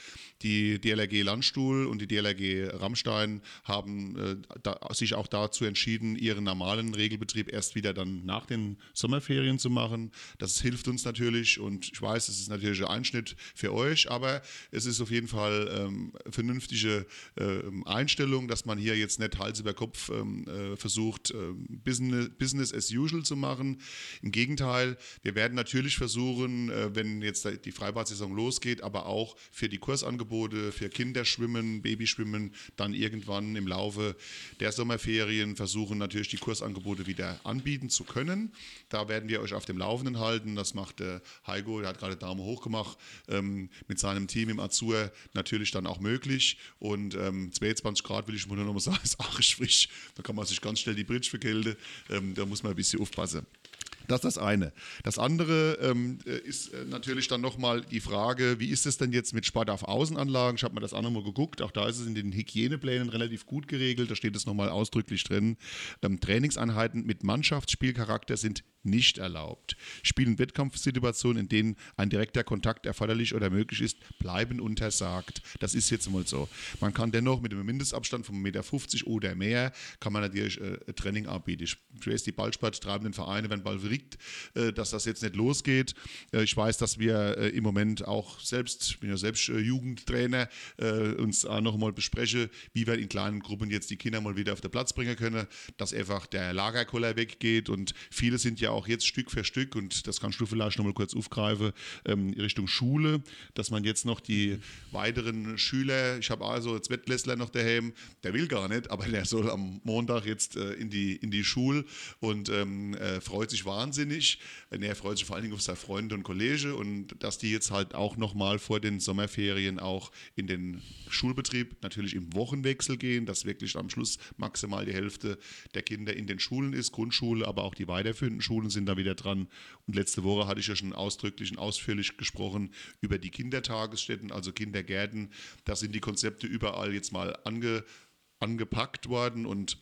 Die DLRG Landstuhl und die DLRG Rammstein haben äh, da, sich auch dazu entschieden, ihren normalen Regelbetrieb erst wieder dann nach den Sommerferien zu machen. Das hilft uns natürlich und ich weiß, es ist natürlich ein Einschnitt für euch, aber es ist auf jeden Fall ähm, vernünftige äh, Einstellung, dass man hier jetzt nicht Hals über Kopf ähm, äh, versucht, äh, Business, Business as usual zu machen. Im Gegenteil, wir werden natürlich versuchen, äh, wenn jetzt die Freibad-Saison losgeht, aber auch für die Kursangebote Angebote für Kinderschwimmen, Babyschwimmen, dann irgendwann im Laufe der Sommerferien versuchen natürlich die Kursangebote wieder anbieten zu können. Da werden wir euch auf dem Laufenden halten. Das macht der Heiko, der hat gerade Daumen hoch gemacht, ähm, mit seinem Team im Azur natürlich dann auch möglich. Und ähm, 22 Grad will ich nur noch mal sagen, ist arsch frisch. Da kann man sich ganz schnell die Bridge vergelten. Ähm, da muss man ein bisschen aufpassen. Das ist das eine. Das andere ähm, äh, ist äh, natürlich dann nochmal die Frage, wie ist es denn jetzt mit Spart auf Außenanlagen? Ich habe mir das auch nochmal geguckt. Auch da ist es in den Hygieneplänen relativ gut geregelt. Da steht es nochmal ausdrücklich drin. Ähm, Trainingseinheiten mit Mannschaftsspielcharakter sind nicht erlaubt. Spielen Wettkampfsituationen, in denen ein direkter Kontakt erforderlich oder möglich ist, bleiben untersagt. Das ist jetzt mal so. Man kann dennoch mit einem Mindestabstand von 1,50 Meter oder mehr, kann man natürlich äh, Training anbieten. Ich weiß, die Ballsporttreibenden Vereine werden bald verrückt, äh, dass das jetzt nicht losgeht. Äh, ich weiß, dass wir äh, im Moment auch selbst, ich bin ja selbst äh, Jugendtrainer, äh, uns auch noch mal besprechen, wie wir in kleinen Gruppen jetzt die Kinder mal wieder auf den Platz bringen können, dass einfach der Lagerkoller weggeht und viele sind ja auch jetzt Stück für Stück, und das kannst du vielleicht noch mal kurz aufgreifen, ähm, Richtung Schule, dass man jetzt noch die weiteren Schüler, ich habe also jetzt Wettlässler noch daheim, der will gar nicht, aber der soll am Montag jetzt äh, in, die, in die Schule und ähm, äh, freut sich wahnsinnig. Er freut sich vor allen Dingen auf seine Freunde und Kollege und dass die jetzt halt auch noch mal vor den Sommerferien auch in den Schulbetrieb, natürlich im Wochenwechsel gehen, dass wirklich am Schluss maximal die Hälfte der Kinder in den Schulen ist, Grundschule, aber auch die weiterführenden Schulen Schulen sind da wieder dran. Und letzte Woche hatte ich ja schon ausdrücklich und ausführlich gesprochen über die Kindertagesstätten, also Kindergärten. Da sind die Konzepte überall jetzt mal ange, angepackt worden und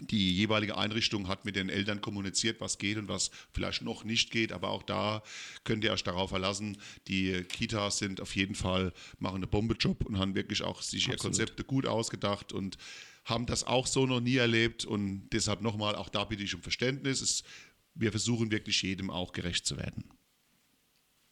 die jeweilige Einrichtung hat mit den Eltern kommuniziert, was geht und was vielleicht noch nicht geht. Aber auch da könnt ihr euch darauf verlassen. Die Kitas sind auf jeden Fall, machen einen Bombejob und haben wirklich auch sich Absolut. ihr Konzepte gut ausgedacht und haben das auch so noch nie erlebt. Und deshalb nochmal, auch da bitte ich um Verständnis. Es wir versuchen wirklich jedem auch gerecht zu werden.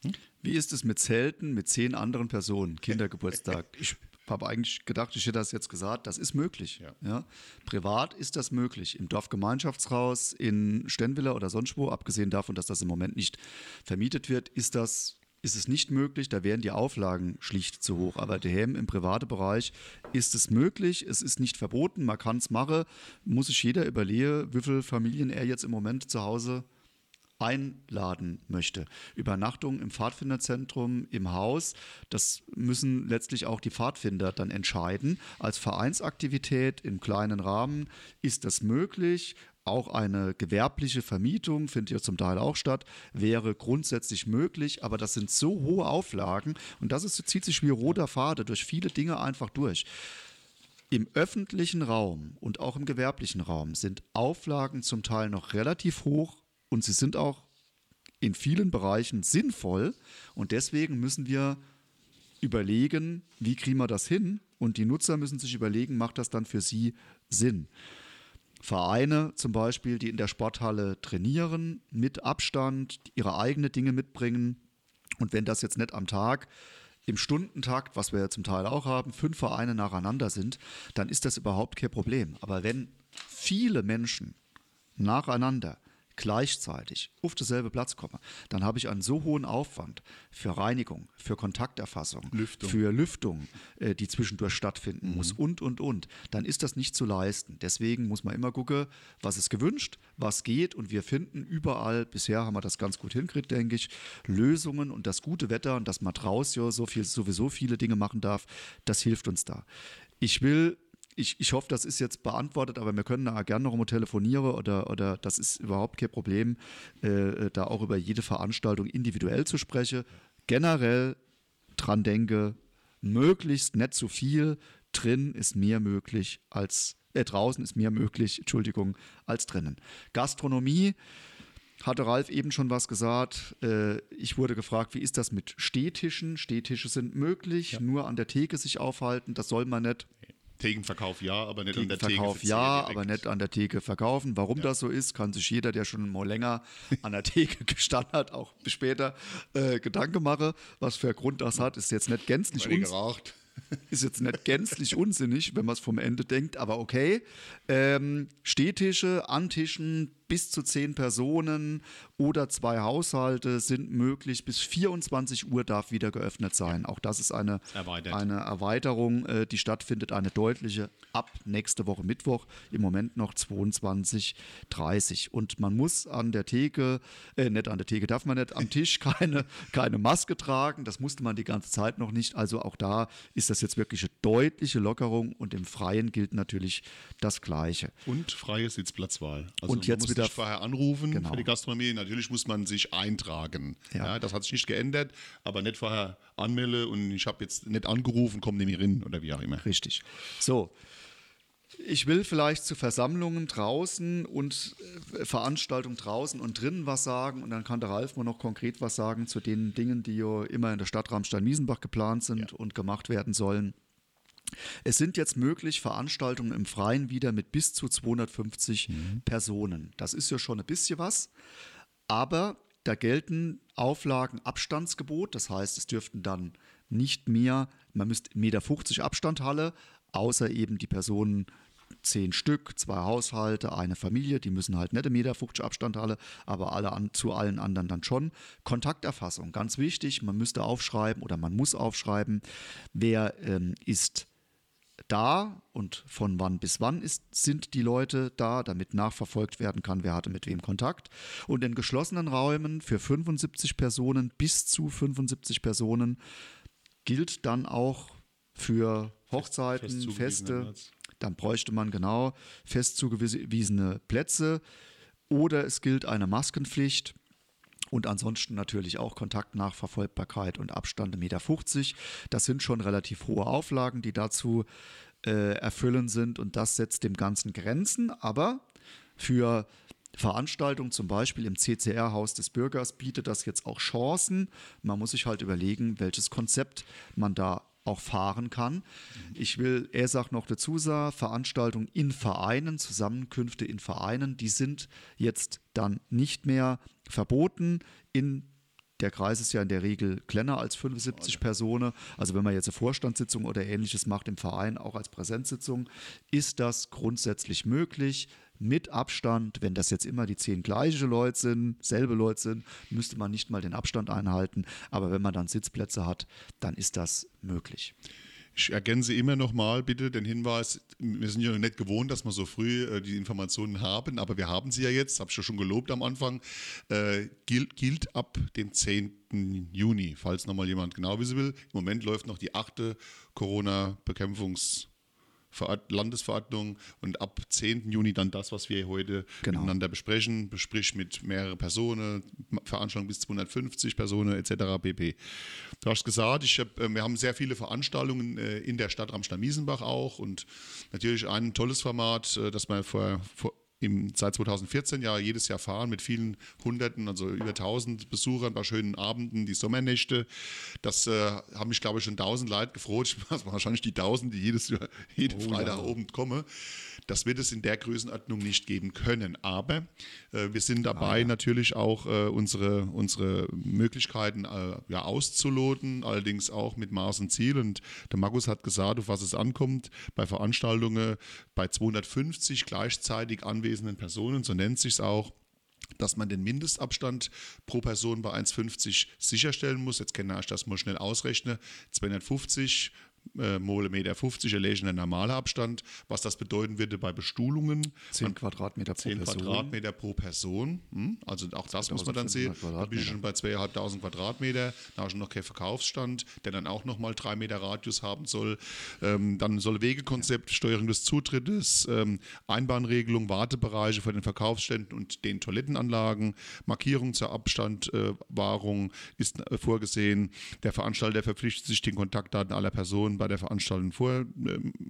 Hm? Wie ist es mit Zelten mit zehn anderen Personen, Kindergeburtstag? Ich habe eigentlich gedacht, ich hätte das jetzt gesagt, das ist möglich. Ja. ja. Privat ist das möglich. Im Dorfgemeinschaftshaus in Stenwiller oder sonst wo, abgesehen davon, dass das im Moment nicht vermietet wird, ist das ist es nicht möglich, da wären die Auflagen schlicht zu hoch. Aber daheim im privaten Bereich ist es möglich, es ist nicht verboten, man kann es machen, muss sich jeder überlegen, wie viele Familien er jetzt im Moment zu Hause einladen möchte. Übernachtung im Pfadfinderzentrum, im Haus, das müssen letztlich auch die Pfadfinder dann entscheiden. Als Vereinsaktivität im kleinen Rahmen ist das möglich. Auch eine gewerbliche Vermietung findet ja zum Teil auch statt, wäre grundsätzlich möglich, aber das sind so hohe Auflagen und das ist, zieht sich wie roter Faden durch viele Dinge einfach durch. Im öffentlichen Raum und auch im gewerblichen Raum sind Auflagen zum Teil noch relativ hoch und sie sind auch in vielen Bereichen sinnvoll und deswegen müssen wir überlegen, wie kriegen wir das hin und die Nutzer müssen sich überlegen, macht das dann für sie Sinn. Vereine zum Beispiel, die in der Sporthalle trainieren, mit Abstand, ihre eigenen Dinge mitbringen. Und wenn das jetzt nicht am Tag im Stundentakt, was wir ja zum Teil auch haben, fünf Vereine nacheinander sind, dann ist das überhaupt kein Problem. Aber wenn viele Menschen nacheinander gleichzeitig auf dasselbe Platz komme, dann habe ich einen so hohen Aufwand für Reinigung, für Kontakterfassung, Lüftung. für Lüftung, äh, die zwischendurch stattfinden mhm. muss und, und, und. Dann ist das nicht zu leisten. Deswegen muss man immer gucken, was ist gewünscht, was geht und wir finden überall, bisher haben wir das ganz gut hingekriegt, denke ich, Lösungen und das gute Wetter und dass man draußen so viel, sowieso viele Dinge machen darf, das hilft uns da. Ich will ich, ich hoffe, das ist jetzt beantwortet, aber wir können da gerne noch mal telefonieren oder, oder das ist überhaupt kein Problem, äh, da auch über jede Veranstaltung individuell zu sprechen. Generell dran denke, möglichst nicht zu viel, drin ist mehr möglich als äh, draußen ist mehr möglich, Entschuldigung, als drinnen. Gastronomie, hatte Ralf eben schon was gesagt. Äh, ich wurde gefragt, wie ist das mit Stehtischen? Stehtische sind möglich, ja. nur an der Theke sich aufhalten, das soll man nicht. Thekenverkauf ja, aber nicht an der Theke. Verkauf ja, aber nicht an der Theke verkaufen. Warum ja. das so ist, kann sich jeder, der schon mal länger an der Theke gestanden hat, auch später äh, Gedanken machen. Was für einen Grund das hat, ist jetzt nicht gänzlich uns. Ist jetzt nicht gänzlich unsinnig, wenn man es vom Ende denkt, aber okay. Ähm, Stehtische, Antischen, bis zu zehn Personen oder zwei Haushalte sind möglich. Bis 24 Uhr darf wieder geöffnet sein. Auch das ist eine, eine Erweiterung, äh, die stattfindet, eine deutliche ab nächste Woche Mittwoch. Im Moment noch 22.30 Und man muss an der Theke, äh, nicht an der Theke, darf man nicht am Tisch keine, keine Maske tragen. Das musste man die ganze Zeit noch nicht. Also auch da ist das jetzt wirklich eine deutliche Lockerung und im Freien gilt natürlich das Gleiche. Und freie Sitzplatzwahl. Also und jetzt wieder sich vorher anrufen genau. für die Gastronomie. Natürlich muss man sich eintragen. Ja. ja. das hat sich nicht geändert, aber nicht vorher anmelden und ich habe jetzt nicht angerufen, komm mehr rein oder wie auch immer. Richtig. So. Ich will vielleicht zu Versammlungen draußen und äh, Veranstaltungen draußen und drinnen was sagen und dann kann der Ralf mal noch konkret was sagen zu den Dingen, die ja immer in der Stadt Ramstein-Miesenbach geplant sind ja. und gemacht werden sollen. Es sind jetzt möglich Veranstaltungen im Freien wieder mit bis zu 250 mhm. Personen. Das ist ja schon ein bisschen was. Aber da gelten Auflagen Abstandsgebot. Das heißt, es dürften dann nicht mehr, man müsste 1,50 Meter Abstand Halle, außer eben die Personen zehn Stück, zwei Haushalte, eine Familie, die müssen halt nicht 1,50 Meter Abstand Halle, aber alle an, zu allen anderen dann schon. Kontakterfassung, ganz wichtig, man müsste aufschreiben oder man muss aufschreiben, wer ähm, ist da und von wann bis wann ist, sind die Leute da, damit nachverfolgt werden kann, wer hatte mit wem Kontakt. Und in geschlossenen Räumen für 75 Personen bis zu 75 Personen gilt dann auch für Hochzeiten, Feste. Dann bräuchte man genau fest zugewiesene Plätze. Oder es gilt eine Maskenpflicht. Und ansonsten natürlich auch Kontaktnachverfolgbarkeit und Abstand 1,50 Meter. Das sind schon relativ hohe Auflagen, die dazu äh, erfüllen sind. Und das setzt dem Ganzen Grenzen. Aber für Veranstaltungen, zum Beispiel im CCR-Haus des Bürgers, bietet das jetzt auch Chancen. Man muss sich halt überlegen, welches Konzept man da auch fahren kann. Ich will, er sagt noch dazu, sagen, Veranstaltungen in Vereinen, Zusammenkünfte in Vereinen, die sind jetzt dann nicht mehr verboten. In der Kreis ist ja in der Regel kleiner als 75 Personen. Also wenn man jetzt eine Vorstandssitzung oder ähnliches macht im Verein, auch als Präsenzsitzung, ist das grundsätzlich möglich. Mit Abstand, wenn das jetzt immer die zehn gleiche Leute sind, selbe Leute sind, müsste man nicht mal den Abstand einhalten. Aber wenn man dann Sitzplätze hat, dann ist das möglich. Ich ergänze immer noch mal bitte den Hinweis, wir sind ja nicht gewohnt, dass wir so früh äh, die Informationen haben, aber wir haben sie ja jetzt, habe ich ja schon gelobt am Anfang, äh, gilt, gilt ab dem 10. Juni, falls nochmal jemand genau wissen will. Im Moment läuft noch die achte Corona-Bekämpfungs- Landesverordnung und ab 10. Juni dann das, was wir heute genau. miteinander besprechen, besprich mit mehreren Personen, Veranstaltungen bis 250 Personen etc. pp. Du hast gesagt, ich hab, äh, wir haben sehr viele Veranstaltungen äh, in der Stadt Ramstein-Miesenbach auch und natürlich ein tolles Format, äh, das wir vor, vor im, seit 2014 ja jedes Jahr fahren mit vielen Hunderten, also über 1000 Besuchern bei schönen Abenden, die Sommernächte. Das äh, haben mich, glaube ich, schon 1000 Leute gefroht. Das waren wahrscheinlich die 1000, die jedes Jahr, jeden oh, Freitag ja. oben kommen. Das wird es in der Größenordnung nicht geben können. Aber äh, wir sind dabei, ah, ja. natürlich auch äh, unsere, unsere Möglichkeiten äh, ja, auszuloten, allerdings auch mit Maß und Ziel. Und der Markus hat gesagt, auf was es ankommt bei Veranstaltungen bei 250 gleichzeitig anwesenden Personen, so nennt sich es auch, dass man den Mindestabstand pro Person bei 1,50 sicherstellen muss. Jetzt kann ich das mal schnell ausrechnen. 250 äh, Meter 50 erlegen ein normaler Abstand. Was das bedeuten würde bei Bestuhlungen. 10 Quadratmeter pro 10 Person. Quadratmeter pro Person. Hm? Also auch das muss man dann sehen. Da bin ich schon bei 2.500 Quadratmeter. Da ich noch keinen Verkaufsstand, der dann auch nochmal 3 Meter Radius haben soll. Ähm, dann soll Wegekonzept, Steuerung des Zutrittes, ähm, Einbahnregelung, Wartebereiche für den Verkaufsständen und den Toilettenanlagen, Markierung zur Abstandwahrung äh, ist äh, vorgesehen. Der Veranstalter verpflichtet sich, den Kontaktdaten aller Personen schon bei der Veranstaltung vor,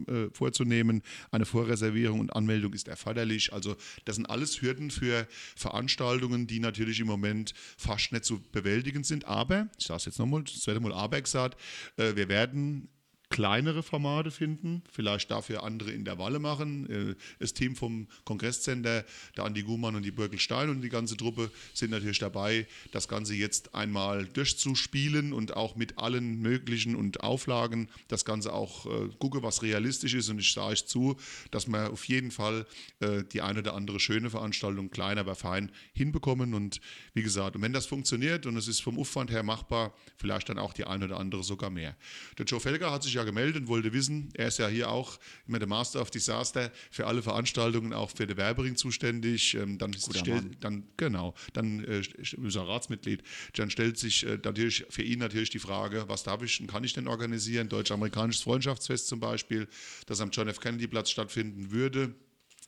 äh, vorzunehmen. Eine Vorreservierung und Anmeldung ist erforderlich. Also das sind alles Hürden für Veranstaltungen, die natürlich im Moment fast nicht zu bewältigen sind. Aber, ich sage es jetzt nochmal, das zweite Mal Aber gesagt, äh, wir werden kleinere Formate finden, vielleicht dafür andere Intervalle machen. Äh, das Team vom Kongresscenter, der Andi Gumann und die Birkelstein und die ganze Truppe sind natürlich dabei, das Ganze jetzt einmal durchzuspielen und auch mit allen möglichen und Auflagen das Ganze auch äh, gucke, was realistisch ist. Und ich sage euch zu, dass wir auf jeden Fall äh, die eine oder andere schöne Veranstaltung, klein, aber fein, hinbekommen. Und wie gesagt, und wenn das funktioniert und es ist vom Aufwand her machbar, vielleicht dann auch die eine oder andere sogar mehr. Der Joe Felger hat sich ja ja gemeldet und wollte wissen, er ist ja hier auch immer der Master of Disaster für alle Veranstaltungen, auch für den Werbering zuständig. Ähm, dann stellt, dann genau, dann äh, ist er Ratsmitglied. Dann stellt sich äh, natürlich für ihn natürlich die Frage, was darf ich und kann ich denn organisieren? Deutsch-amerikanisches Freundschaftsfest zum Beispiel, das am John F. Kennedy Platz stattfinden würde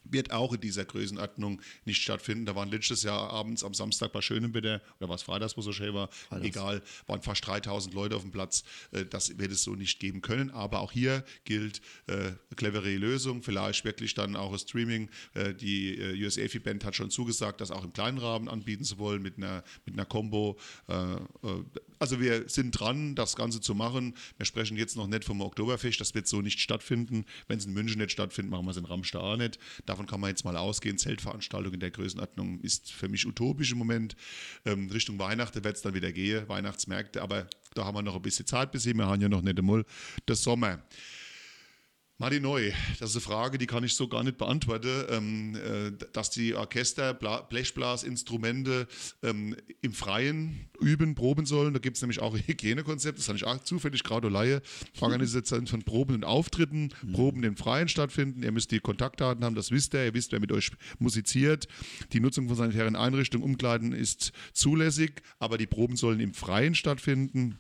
wird auch in dieser Größenordnung nicht stattfinden. Da waren letztes Jahr abends am Samstag bei schönem Wetter, oder was freitags, wo so schön war, Freitags. egal, waren fast 3000 Leute auf dem Platz. Äh, das wird es so nicht geben können. Aber auch hier gilt äh, clevere Lösung, vielleicht wirklich dann auch das Streaming. Äh, die äh, USA Band hat schon zugesagt, das auch im kleinen Rahmen anbieten zu wollen mit einer, mit einer Combo. Äh, äh, also wir sind dran, das Ganze zu machen. Wir sprechen jetzt noch nicht vom Oktoberfest, das wird so nicht stattfinden. Wenn es in München nicht stattfindet, machen wir es in Ramstein auch nicht. Davon kann man jetzt mal ausgehen. Zeltveranstaltung in der Größenordnung ist für mich utopisch im Moment. Ähm, Richtung Weihnachten wird es dann wieder gehen, Weihnachtsmärkte, aber da haben wir noch ein bisschen Zeit bis hin. Wir haben ja noch nicht einmal das Sommer. Martin Neu, das ist eine Frage, die kann ich so gar nicht beantworten, ähm, äh, dass die Orchester Blechblasinstrumente ähm, im Freien üben, proben sollen. Da gibt es nämlich auch ein Hygienekonzept, das habe ich auch zufällig gerade Laie. Organisation von Proben und Auftritten, mhm. Proben im Freien stattfinden. Ihr müsst die Kontaktdaten haben, das wisst ihr, ihr wisst, wer mit euch musiziert. Die Nutzung von sanitären Einrichtungen, Umkleiden ist zulässig, aber die Proben sollen im Freien stattfinden.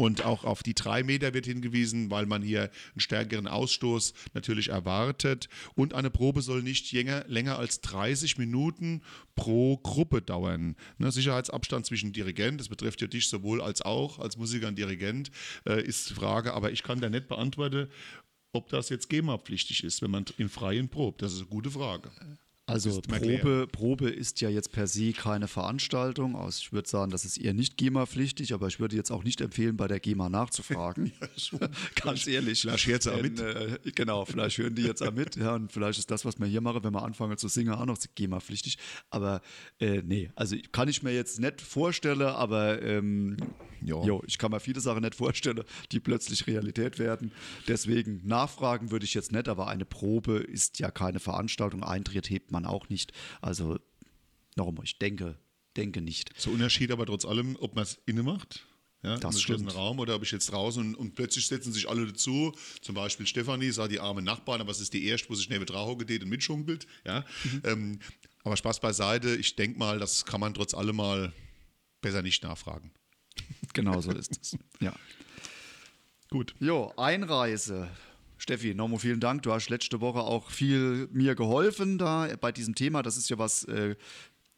Und auch auf die drei Meter wird hingewiesen, weil man hier einen stärkeren Ausstoß natürlich erwartet. Und eine Probe soll nicht länger, länger als 30 Minuten pro Gruppe dauern. Ne, Sicherheitsabstand zwischen Dirigent, das betrifft ja dich sowohl als auch als Musiker und Dirigent, äh, ist die Frage. Aber ich kann da nicht beantworten, ob das jetzt GEMA-pflichtig ist, wenn man im Freien probt. Das ist eine gute Frage. Also Probe, Probe ist ja jetzt per se keine Veranstaltung. Also ich würde sagen, das ist eher nicht GEMA-pflichtig, aber ich würde jetzt auch nicht empfehlen, bei der GEMA nachzufragen. ja, Ganz ehrlich. Vielleicht jetzt auch mit. Äh, genau, vielleicht hören die jetzt auch mit. Ja, und vielleicht ist das, was wir hier machen, wenn wir anfangen zu singen, auch noch GEMA-pflichtig. Aber äh, nee, also kann ich mir jetzt nicht vorstellen, aber ähm, jo, ich kann mir viele Sachen nicht vorstellen, die plötzlich Realität werden. Deswegen nachfragen würde ich jetzt nicht, aber eine Probe ist ja keine Veranstaltung. Eintritt hebt man man auch nicht. Also nochmal, ich denke, denke nicht. So Unterschied aber trotz allem, ob man es inne macht. Ja, das im stimmt. Raum oder ob ich jetzt draußen und, und, plötzlich setzen sich alle dazu. Zum Beispiel Stefanie, sah die arme Nachbarn, aber es ist die erste, wo sich neben Draho geht und mitschunkelt. Ja? Mhm. Ähm, aber Spaß beiseite, ich denke mal, das kann man trotz allem mal besser nicht nachfragen. Genau so ist es. Ja. Gut. Jo, Einreise. Steffi, nochmal vielen Dank. Du hast letzte Woche auch viel mir geholfen da bei diesem Thema. Das ist ja was äh,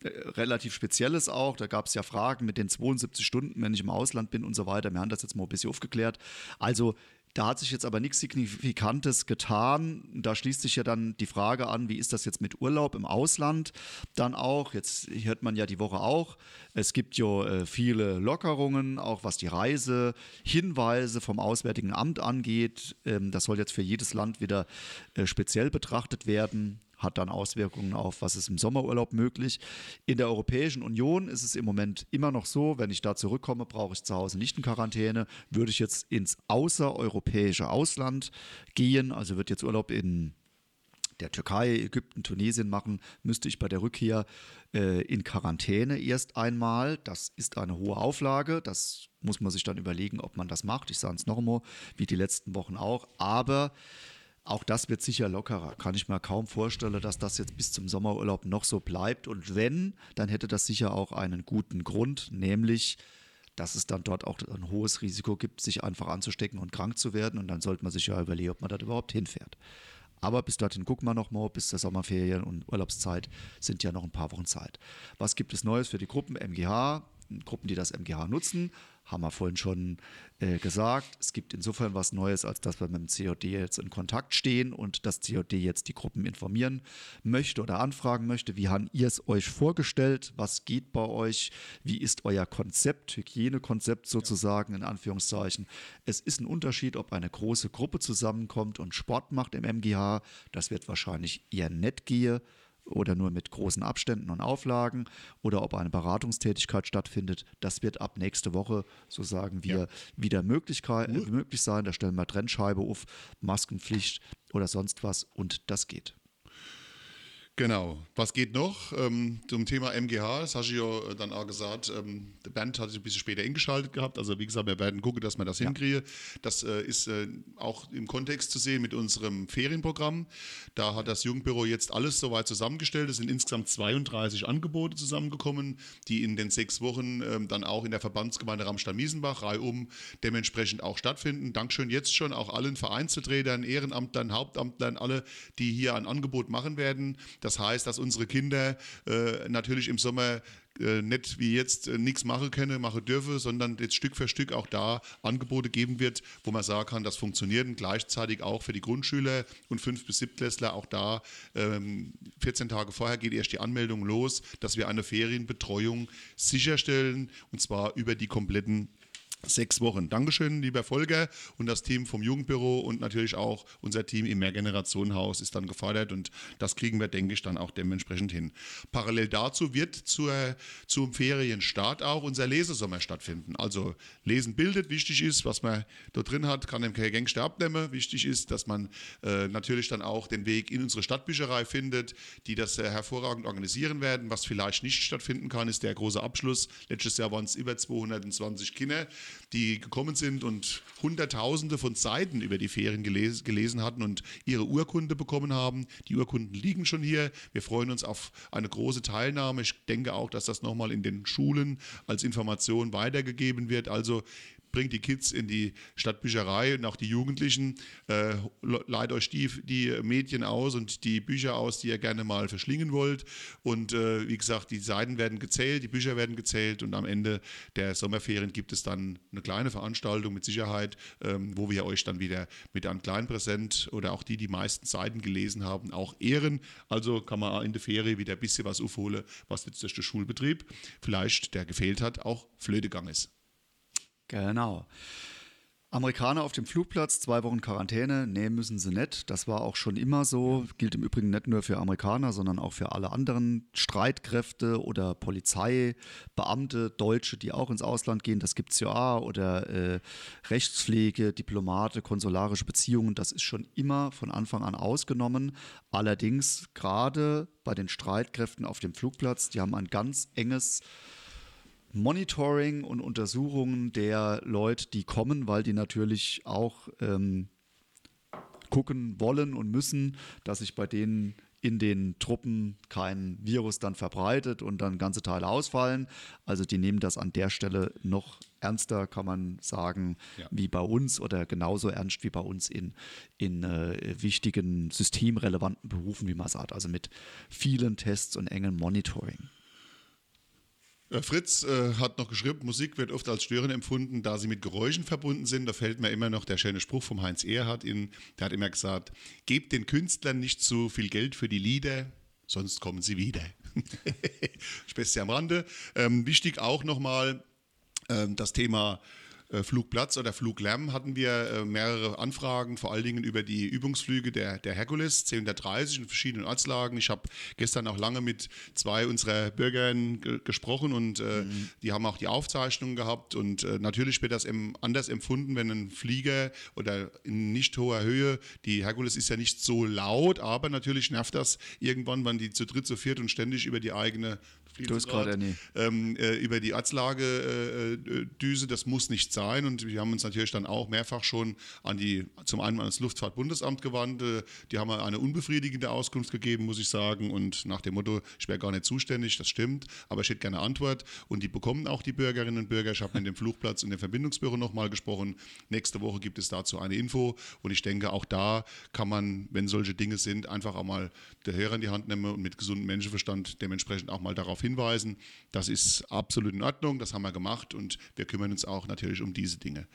relativ Spezielles auch. Da gab es ja Fragen mit den 72 Stunden, wenn ich im Ausland bin und so weiter. Wir haben das jetzt mal ein bisschen aufgeklärt. Also da hat sich jetzt aber nichts Signifikantes getan. Da schließt sich ja dann die Frage an, wie ist das jetzt mit Urlaub im Ausland dann auch? Jetzt hört man ja die Woche auch, es gibt ja äh, viele Lockerungen, auch was die Reisehinweise vom Auswärtigen Amt angeht. Ähm, das soll jetzt für jedes Land wieder äh, speziell betrachtet werden hat dann Auswirkungen auf, was ist im Sommerurlaub möglich. In der Europäischen Union ist es im Moment immer noch so, wenn ich da zurückkomme, brauche ich zu Hause nicht eine Quarantäne. Würde ich jetzt ins außereuropäische Ausland gehen, also wird jetzt Urlaub in der Türkei, Ägypten, Tunesien machen, müsste ich bei der Rückkehr äh, in Quarantäne erst einmal. Das ist eine hohe Auflage. Das muss man sich dann überlegen, ob man das macht. Ich sage es noch einmal, wie die letzten Wochen auch. Aber auch das wird sicher lockerer. Kann ich mir kaum vorstellen, dass das jetzt bis zum Sommerurlaub noch so bleibt. Und wenn, dann hätte das sicher auch einen guten Grund, nämlich dass es dann dort auch ein hohes Risiko gibt, sich einfach anzustecken und krank zu werden. Und dann sollte man sich ja überlegen, ob man dort überhaupt hinfährt. Aber bis dorthin gucken wir noch mal, bis der Sommerferien und Urlaubszeit sind ja noch ein paar Wochen Zeit. Was gibt es Neues für die Gruppen MGH? Gruppen, die das MGH nutzen, haben wir vorhin schon äh, gesagt. Es gibt insofern was Neues, als dass wir mit dem COD jetzt in Kontakt stehen und das COD jetzt die Gruppen informieren möchte oder anfragen möchte. Wie habt ihr es euch vorgestellt? Was geht bei euch? Wie ist euer Konzept, Hygienekonzept sozusagen in Anführungszeichen? Es ist ein Unterschied, ob eine große Gruppe zusammenkommt und Sport macht im MGH. Das wird wahrscheinlich eher nett gehen oder nur mit großen Abständen und Auflagen oder ob eine Beratungstätigkeit stattfindet, das wird ab nächste Woche, so sagen wir, ja. wieder Möglichkeit, möglich sein. Da stellen wir Trennscheibe auf, Maskenpflicht oder sonst was und das geht. Genau. Was geht noch? Ähm, zum Thema MGH, das hast du ja dann auch gesagt, ähm, die Band hat sich ein bisschen später eingeschaltet gehabt. Also wie gesagt, wir werden gucken, dass wir das ja. hinkriegen. Das äh, ist äh, auch im Kontext zu sehen mit unserem Ferienprogramm. Da hat das Jugendbüro jetzt alles soweit zusammengestellt. Es sind insgesamt 32 Angebote zusammengekommen, die in den sechs Wochen ähm, dann auch in der Verbandsgemeinde Ramstein-Miesenbach reihum dementsprechend auch stattfinden. Dankeschön jetzt schon auch allen Vereinsvertretern, Ehrenamtlern, Hauptamtlern, alle, die hier ein Angebot machen werden. Das das heißt, dass unsere Kinder äh, natürlich im Sommer äh, nicht wie jetzt äh, nichts machen können, machen dürfen, sondern jetzt Stück für Stück auch da Angebote geben wird, wo man sagen kann, das funktioniert. Und gleichzeitig auch für die Grundschüler und 5- bis 7-Klässler auch da ähm, 14 Tage vorher geht erst die Anmeldung los, dass wir eine Ferienbetreuung sicherstellen und zwar über die kompletten sechs Wochen. Dankeschön, lieber Volker und das Team vom Jugendbüro und natürlich auch unser Team im Mehrgenerationenhaus ist dann gefordert und das kriegen wir, denke ich, dann auch dementsprechend hin. Parallel dazu wird zur, zum Ferienstart auch unser Lesesommer stattfinden. Also Lesen bildet, wichtig ist, was man dort drin hat, kann dem Gangster abnehmen. Wichtig ist, dass man äh, natürlich dann auch den Weg in unsere Stadtbücherei findet, die das äh, hervorragend organisieren werden. Was vielleicht nicht stattfinden kann, ist der große Abschluss. Letztes Jahr waren es über 220 Kinder die gekommen sind und Hunderttausende von Seiten über die Ferien gelesen, gelesen hatten und ihre Urkunde bekommen haben. Die Urkunden liegen schon hier. Wir freuen uns auf eine große Teilnahme. Ich denke auch, dass das nochmal in den Schulen als Information weitergegeben wird. Also bringt die Kids in die Stadtbücherei und auch die Jugendlichen. Äh, leiht euch die, die Medien aus und die Bücher aus, die ihr gerne mal verschlingen wollt. Und äh, wie gesagt, die Seiten werden gezählt, die Bücher werden gezählt und am Ende der Sommerferien gibt es dann eine kleine Veranstaltung mit Sicherheit, ähm, wo wir euch dann wieder mit einem kleinen Präsent oder auch die, die meisten Seiten gelesen haben, auch ehren. Also kann man in der Ferie wieder ein bisschen was aufholen, was jetzt durch den Schulbetrieb vielleicht, der gefehlt hat, auch Flötegang ist. Genau. Amerikaner auf dem Flugplatz, zwei Wochen Quarantäne, nee, müssen sie nicht. Das war auch schon immer so. Gilt im Übrigen nicht nur für Amerikaner, sondern auch für alle anderen Streitkräfte oder Polizeibeamte, Deutsche, die auch ins Ausland gehen. Das gibt es ja auch. Oder äh, Rechtspflege, Diplomate, konsularische Beziehungen. Das ist schon immer von Anfang an ausgenommen. Allerdings gerade bei den Streitkräften auf dem Flugplatz, die haben ein ganz enges Monitoring und Untersuchungen der Leute, die kommen, weil die natürlich auch ähm, gucken wollen und müssen, dass sich bei denen in den Truppen kein Virus dann verbreitet und dann ganze Teile ausfallen. Also die nehmen das an der Stelle noch ernster, kann man sagen, ja. wie bei uns oder genauso ernst wie bei uns in, in äh, wichtigen systemrelevanten Berufen, wie man sagt. Also mit vielen Tests und engem Monitoring. Äh, Fritz äh, hat noch geschrieben, Musik wird oft als störend empfunden, da sie mit Geräuschen verbunden sind. Da fällt mir immer noch der schöne Spruch vom Heinz Erhardt in, der hat immer gesagt, gebt den Künstlern nicht zu viel Geld für die Lieder, sonst kommen sie wieder. Späßchen am Rande. Ähm, wichtig auch nochmal ähm, das Thema Flugplatz oder Fluglärm hatten wir äh, mehrere Anfragen, vor allen Dingen über die Übungsflüge der, der Herkules C130 in verschiedenen Ortslagen. Ich habe gestern auch lange mit zwei unserer Bürgern gesprochen und äh, mhm. die haben auch die Aufzeichnungen gehabt und äh, natürlich wird das anders empfunden, wenn ein Flieger oder in nicht hoher Höhe, die Herkules ist ja nicht so laut, aber natürlich nervt das irgendwann, wenn die zu dritt, zu viert und ständig über die eigene gerade ähm, äh, über die Arzlage-Düse, das muss nicht sein sein. Und wir haben uns natürlich dann auch mehrfach schon an die, zum einen an das Luftfahrtbundesamt gewandt. Äh, die haben eine unbefriedigende Auskunft gegeben, muss ich sagen. Und nach dem Motto, ich wäre gar nicht zuständig, das stimmt, aber ich hätte gerne Antwort. Und die bekommen auch die Bürgerinnen und Bürger. Ich habe mit dem Flugplatz und dem Verbindungsbüro nochmal gesprochen. Nächste Woche gibt es dazu eine Info. Und ich denke, auch da kann man, wenn solche Dinge sind, einfach auch mal der Hörer in die Hand nehmen und mit gesundem Menschenverstand dementsprechend auch mal darauf hinweisen. Das ist absolut in Ordnung, das haben wir gemacht und wir kümmern uns auch natürlich um diese Dinge.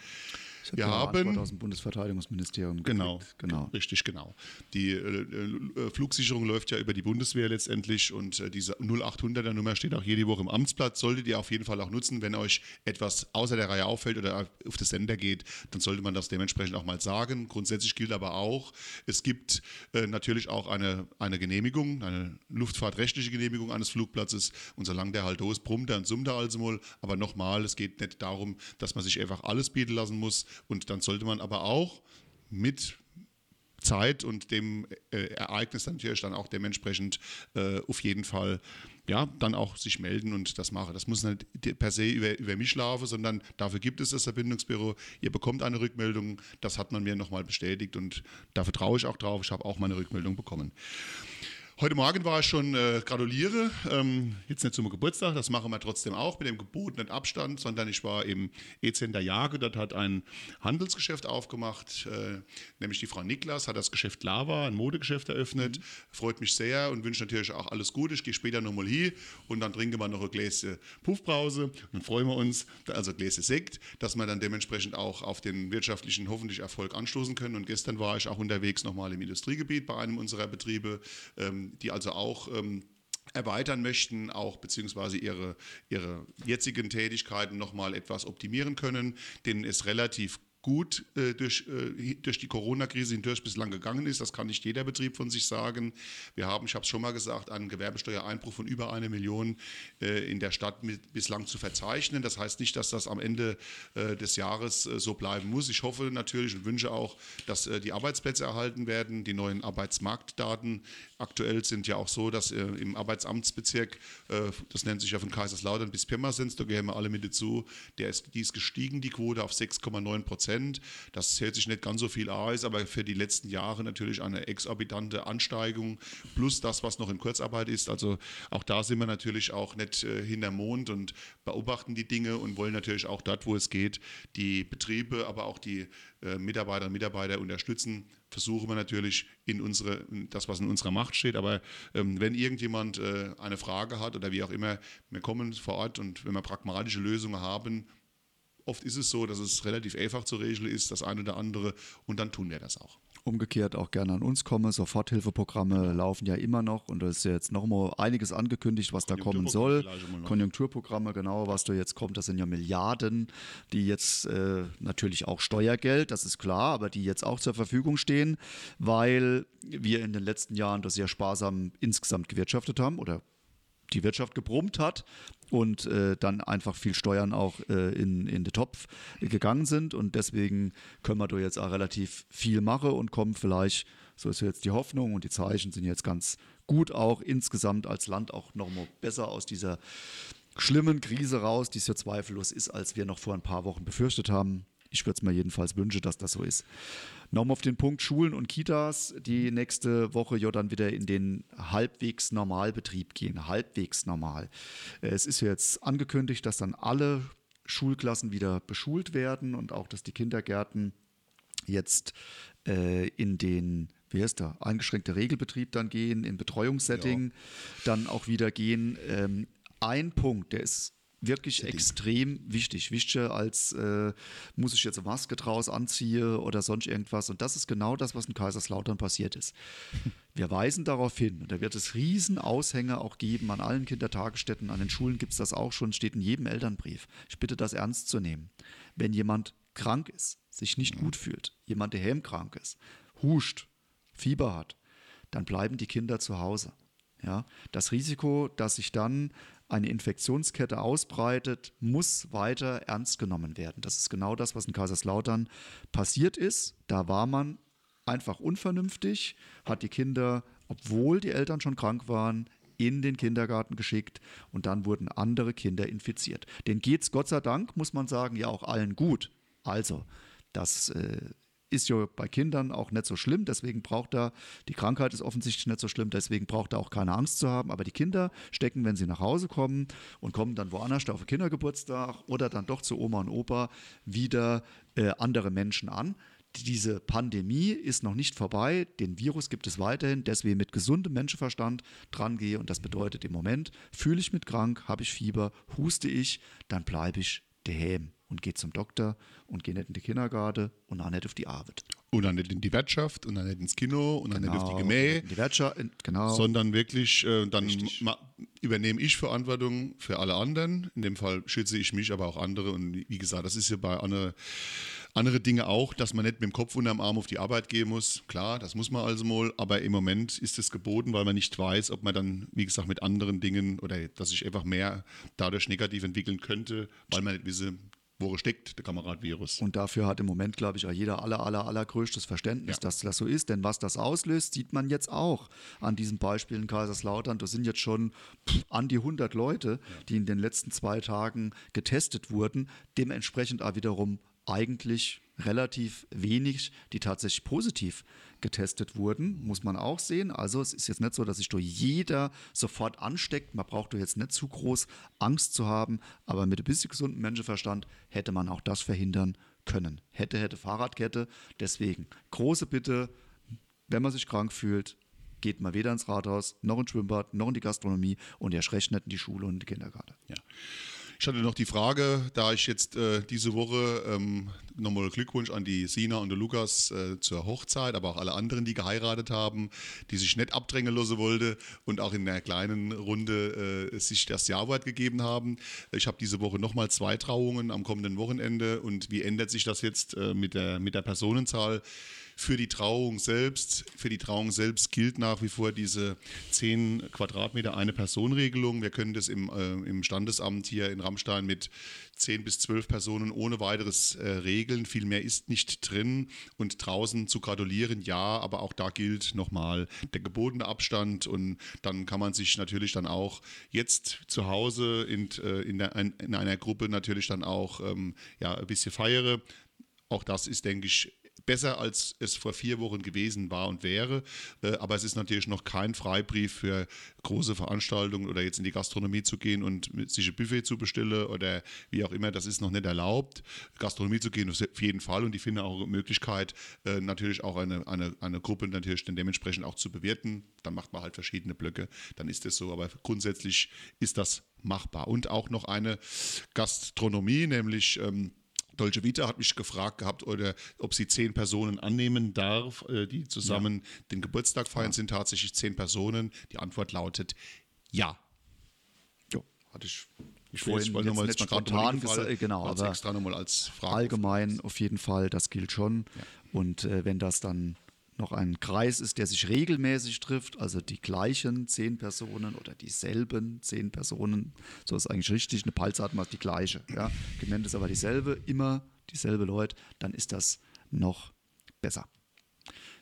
Wir haben aus dem Bundesverteidigungsministerium. Genau, genau, richtig, genau. Die äh, äh, Flugsicherung läuft ja über die Bundeswehr letztendlich und äh, diese 0800er Nummer steht auch jede Woche im Amtsplatz. Solltet ihr auf jeden Fall auch nutzen, wenn euch etwas außer der Reihe auffällt oder auf das Sender geht, dann sollte man das dementsprechend auch mal sagen. Grundsätzlich gilt aber auch, es gibt äh, natürlich auch eine, eine Genehmigung, eine luftfahrtrechtliche Genehmigung eines Flugplatzes und solange der halt ist, brummt und summt er also mal. Aber nochmal, es geht nicht darum, dass man sich einfach alles bieten lassen muss, und dann sollte man aber auch mit Zeit und dem äh, Ereignis natürlich dann auch dementsprechend äh, auf jeden Fall ja, dann auch sich melden und das machen. Das muss nicht per se über, über mich laufen, sondern dafür gibt es das Verbindungsbüro. Ihr bekommt eine Rückmeldung, das hat man mir nochmal bestätigt und da vertraue ich auch drauf. Ich habe auch meine Rückmeldung bekommen. Heute Morgen war ich schon äh, gratuliere, ähm, jetzt nicht zum Geburtstag, das machen wir trotzdem auch mit dem gebotenen Abstand, sondern ich war im E-Center Jage, dort hat ein Handelsgeschäft aufgemacht, äh, nämlich die Frau Niklas hat das Geschäft Lava, ein Modegeschäft eröffnet, mhm. freut mich sehr und wünsche natürlich auch alles Gute. Ich gehe später nochmal hier und dann trinken wir noch ein Gläschen Puffbrause und dann freuen wir uns, also Gläschen Sekt, dass wir dann dementsprechend auch auf den wirtschaftlichen hoffentlich Erfolg anstoßen können. Und gestern war ich auch unterwegs nochmal im Industriegebiet bei einem unserer Betriebe. Ähm, die also auch ähm, erweitern möchten, auch beziehungsweise ihre, ihre jetzigen Tätigkeiten nochmal etwas optimieren können, denen es relativ gut äh, durch, äh, durch die Corona-Krise hindurch bislang gegangen ist. Das kann nicht jeder Betrieb von sich sagen. Wir haben, ich habe es schon mal gesagt, einen Gewerbesteuereinbruch von über eine Million äh, in der Stadt mit, bislang zu verzeichnen. Das heißt nicht, dass das am Ende äh, des Jahres äh, so bleiben muss. Ich hoffe natürlich und wünsche auch, dass äh, die Arbeitsplätze erhalten werden. Die neuen Arbeitsmarktdaten aktuell sind ja auch so, dass im Arbeitsamtsbezirk, das nennt sich ja von Kaiserslautern bis Pirmasens, da gehören wir alle mit dazu, der ist, die ist gestiegen, die Quote auf 6,9 Prozent. Prozent. Das hört sich nicht ganz so viel an, ist aber für die letzten Jahre natürlich eine exorbitante Ansteigung plus das, was noch in Kurzarbeit ist. Also auch da sind wir natürlich auch nicht äh, hinterm Mond und beobachten die Dinge und wollen natürlich auch dort, wo es geht, die Betriebe, aber auch die äh, Mitarbeiterinnen und Mitarbeiter unterstützen, versuchen wir natürlich in unsere, das, was in unserer Macht steht. Aber ähm, wenn irgendjemand äh, eine Frage hat oder wie auch immer, wir kommen vor Ort und wenn wir pragmatische Lösungen haben, Oft ist es so, dass es relativ einfach zu regeln ist, das eine oder andere, und dann tun wir das auch. Umgekehrt auch gerne an uns komme. Soforthilfeprogramme laufen ja immer noch und es ist jetzt noch mal einiges angekündigt, was da kommen soll. Konjunkturprogramme, genau, was da jetzt kommt, das sind ja Milliarden, die jetzt äh, natürlich auch Steuergeld, das ist klar, aber die jetzt auch zur Verfügung stehen, weil wir in den letzten Jahren das sehr sparsam insgesamt gewirtschaftet haben oder die Wirtschaft gebrummt hat und äh, dann einfach viel Steuern auch äh, in, in den Topf gegangen sind. Und deswegen können wir da jetzt auch relativ viel machen und kommen vielleicht, so ist jetzt die Hoffnung und die Zeichen sind jetzt ganz gut auch insgesamt als Land auch nochmal besser aus dieser schlimmen Krise raus, die es ja zweifellos ist, als wir noch vor ein paar Wochen befürchtet haben. Ich würde es mir jedenfalls wünschen, dass das so ist. Nochmal auf den Punkt Schulen und Kitas, die nächste Woche ja dann wieder in den halbwegs Normalbetrieb gehen. Halbwegs normal. Es ist jetzt angekündigt, dass dann alle Schulklassen wieder beschult werden und auch, dass die Kindergärten jetzt äh, in den wie heißt der, eingeschränkte Regelbetrieb dann gehen, in Betreuungssetting ja. dann auch wieder gehen. Ähm, ein Punkt, der ist wirklich Setting. extrem wichtig. Wichtiger als äh, muss ich jetzt eine Maske draus anziehen oder sonst irgendwas. Und das ist genau das, was in Kaiserslautern passiert ist. Wir weisen darauf hin, und da wird es riesen Aushänge auch geben an allen Kindertagesstätten, an den Schulen gibt es das auch schon, steht in jedem Elternbrief. Ich bitte das ernst zu nehmen. Wenn jemand krank ist, sich nicht gut fühlt, jemand, der hemmkrank ist, huscht, Fieber hat, dann bleiben die Kinder zu Hause. Ja, das Risiko, dass sich dann eine Infektionskette ausbreitet, muss weiter ernst genommen werden. Das ist genau das, was in Kaiserslautern passiert ist. Da war man einfach unvernünftig, hat die Kinder, obwohl die Eltern schon krank waren, in den Kindergarten geschickt und dann wurden andere Kinder infiziert. Den geht es Gott sei Dank, muss man sagen, ja auch allen gut. Also, das äh, ist ja bei Kindern auch nicht so schlimm, deswegen braucht er, die Krankheit ist offensichtlich nicht so schlimm, deswegen braucht er auch keine Angst zu haben. Aber die Kinder stecken, wenn sie nach Hause kommen und kommen dann woanders auf den Kindergeburtstag oder dann doch zu Oma und Opa wieder äh, andere Menschen an. Diese Pandemie ist noch nicht vorbei, den Virus gibt es weiterhin, deswegen mit gesundem Menschenverstand dran gehe und das bedeutet im Moment, fühle ich mich krank, habe ich Fieber, huste ich, dann bleibe ich daheim und gehe zum Doktor und gehe nicht in die Kindergarten und auch nicht auf die Arbeit. Und dann nicht in die Wirtschaft und dann nicht ins Kino und dann genau, nicht auf die Gemäh. Die Wirtschaft, genau. Sondern wirklich, äh, dann übernehme ich Verantwortung für alle anderen. In dem Fall schütze ich mich, aber auch andere. Und wie gesagt, das ist ja bei anderen andere Dinge auch, dass man nicht mit dem Kopf unterm Arm auf die Arbeit gehen muss. Klar, das muss man also mal, aber im Moment ist es geboten, weil man nicht weiß, ob man dann, wie gesagt, mit anderen Dingen oder dass sich einfach mehr dadurch negativ entwickeln könnte, weil man nicht wisse, wo steckt der Kameradvirus. Und dafür hat im Moment, glaube ich, auch jeder aller, aller, allergrößtes Verständnis, ja. dass das so ist. Denn was das auslöst, sieht man jetzt auch an diesem Beispiel in Kaiserslautern. Da sind jetzt schon pff, an die 100 Leute, die in den letzten zwei Tagen getestet wurden. Dementsprechend auch wiederum eigentlich relativ wenig, die tatsächlich positiv getestet wurden, muss man auch sehen. Also es ist jetzt nicht so, dass sich durch jeder sofort ansteckt. Man braucht doch jetzt nicht zu groß Angst zu haben, aber mit ein bisschen gesundem Menschenverstand hätte man auch das verhindern können. Hätte, hätte Fahrradkette. Deswegen große Bitte, wenn man sich krank fühlt, geht mal weder ins Rathaus, noch ins Schwimmbad, noch in die Gastronomie und erst recht nicht in die Schule und in die Kindergarten. Ja. Ich hatte noch die Frage, da ich jetzt äh, diese Woche ähm, nochmal Glückwunsch an die Sina und den Lukas äh, zur Hochzeit, aber auch alle anderen, die geheiratet haben, die sich nicht abdrängen lassen wollte und auch in der kleinen Runde äh, sich das Jawort gegeben haben. Ich habe diese Woche nochmal zwei Trauungen am kommenden Wochenende und wie ändert sich das jetzt äh, mit, der, mit der Personenzahl? Für die Trauung selbst, für die Trauung selbst gilt nach wie vor diese 10 Quadratmeter eine Personenregelung. Wir können das im, äh, im Standesamt hier in Rammstein mit 10 bis 12 Personen ohne weiteres äh, regeln. Viel mehr ist nicht drin. Und draußen zu gratulieren, ja, aber auch da gilt nochmal der gebotene Abstand. Und dann kann man sich natürlich dann auch jetzt zu Hause in, äh, in, der, in einer Gruppe natürlich dann auch ähm, ja, ein bisschen feiere. Auch das ist, denke ich, besser, als es vor vier Wochen gewesen war und wäre. Äh, aber es ist natürlich noch kein Freibrief für große Veranstaltungen oder jetzt in die Gastronomie zu gehen und sich ein Buffet zu bestellen oder wie auch immer. Das ist noch nicht erlaubt. Gastronomie zu gehen auf jeden Fall und ich finde auch eine Möglichkeit, äh, natürlich auch eine, eine, eine Gruppe natürlich dann dementsprechend auch zu bewerten. Dann macht man halt verschiedene Blöcke, dann ist es so. Aber grundsätzlich ist das machbar. Und auch noch eine Gastronomie, nämlich ähm, Dolce Vita hat mich gefragt gehabt, oder ob sie zehn Personen annehmen darf, äh, die zusammen ja. den Geburtstag feiern, ja. sind tatsächlich zehn Personen. Die Antwort lautet ja. Ja, hatte ich ich vorhin jetzt, jetzt nicht spontan gesagt, genau, aber extra nochmal als Frage. Allgemein auf jeden Fall, das gilt schon. Ja. Und äh, wenn das dann noch ein Kreis ist, der sich regelmäßig trifft, also die gleichen zehn Personen oder dieselben zehn Personen, so ist eigentlich richtig, eine Pulsart macht die gleiche. Ja. Gemeint ist aber dieselbe, immer dieselbe Leute, dann ist das noch besser.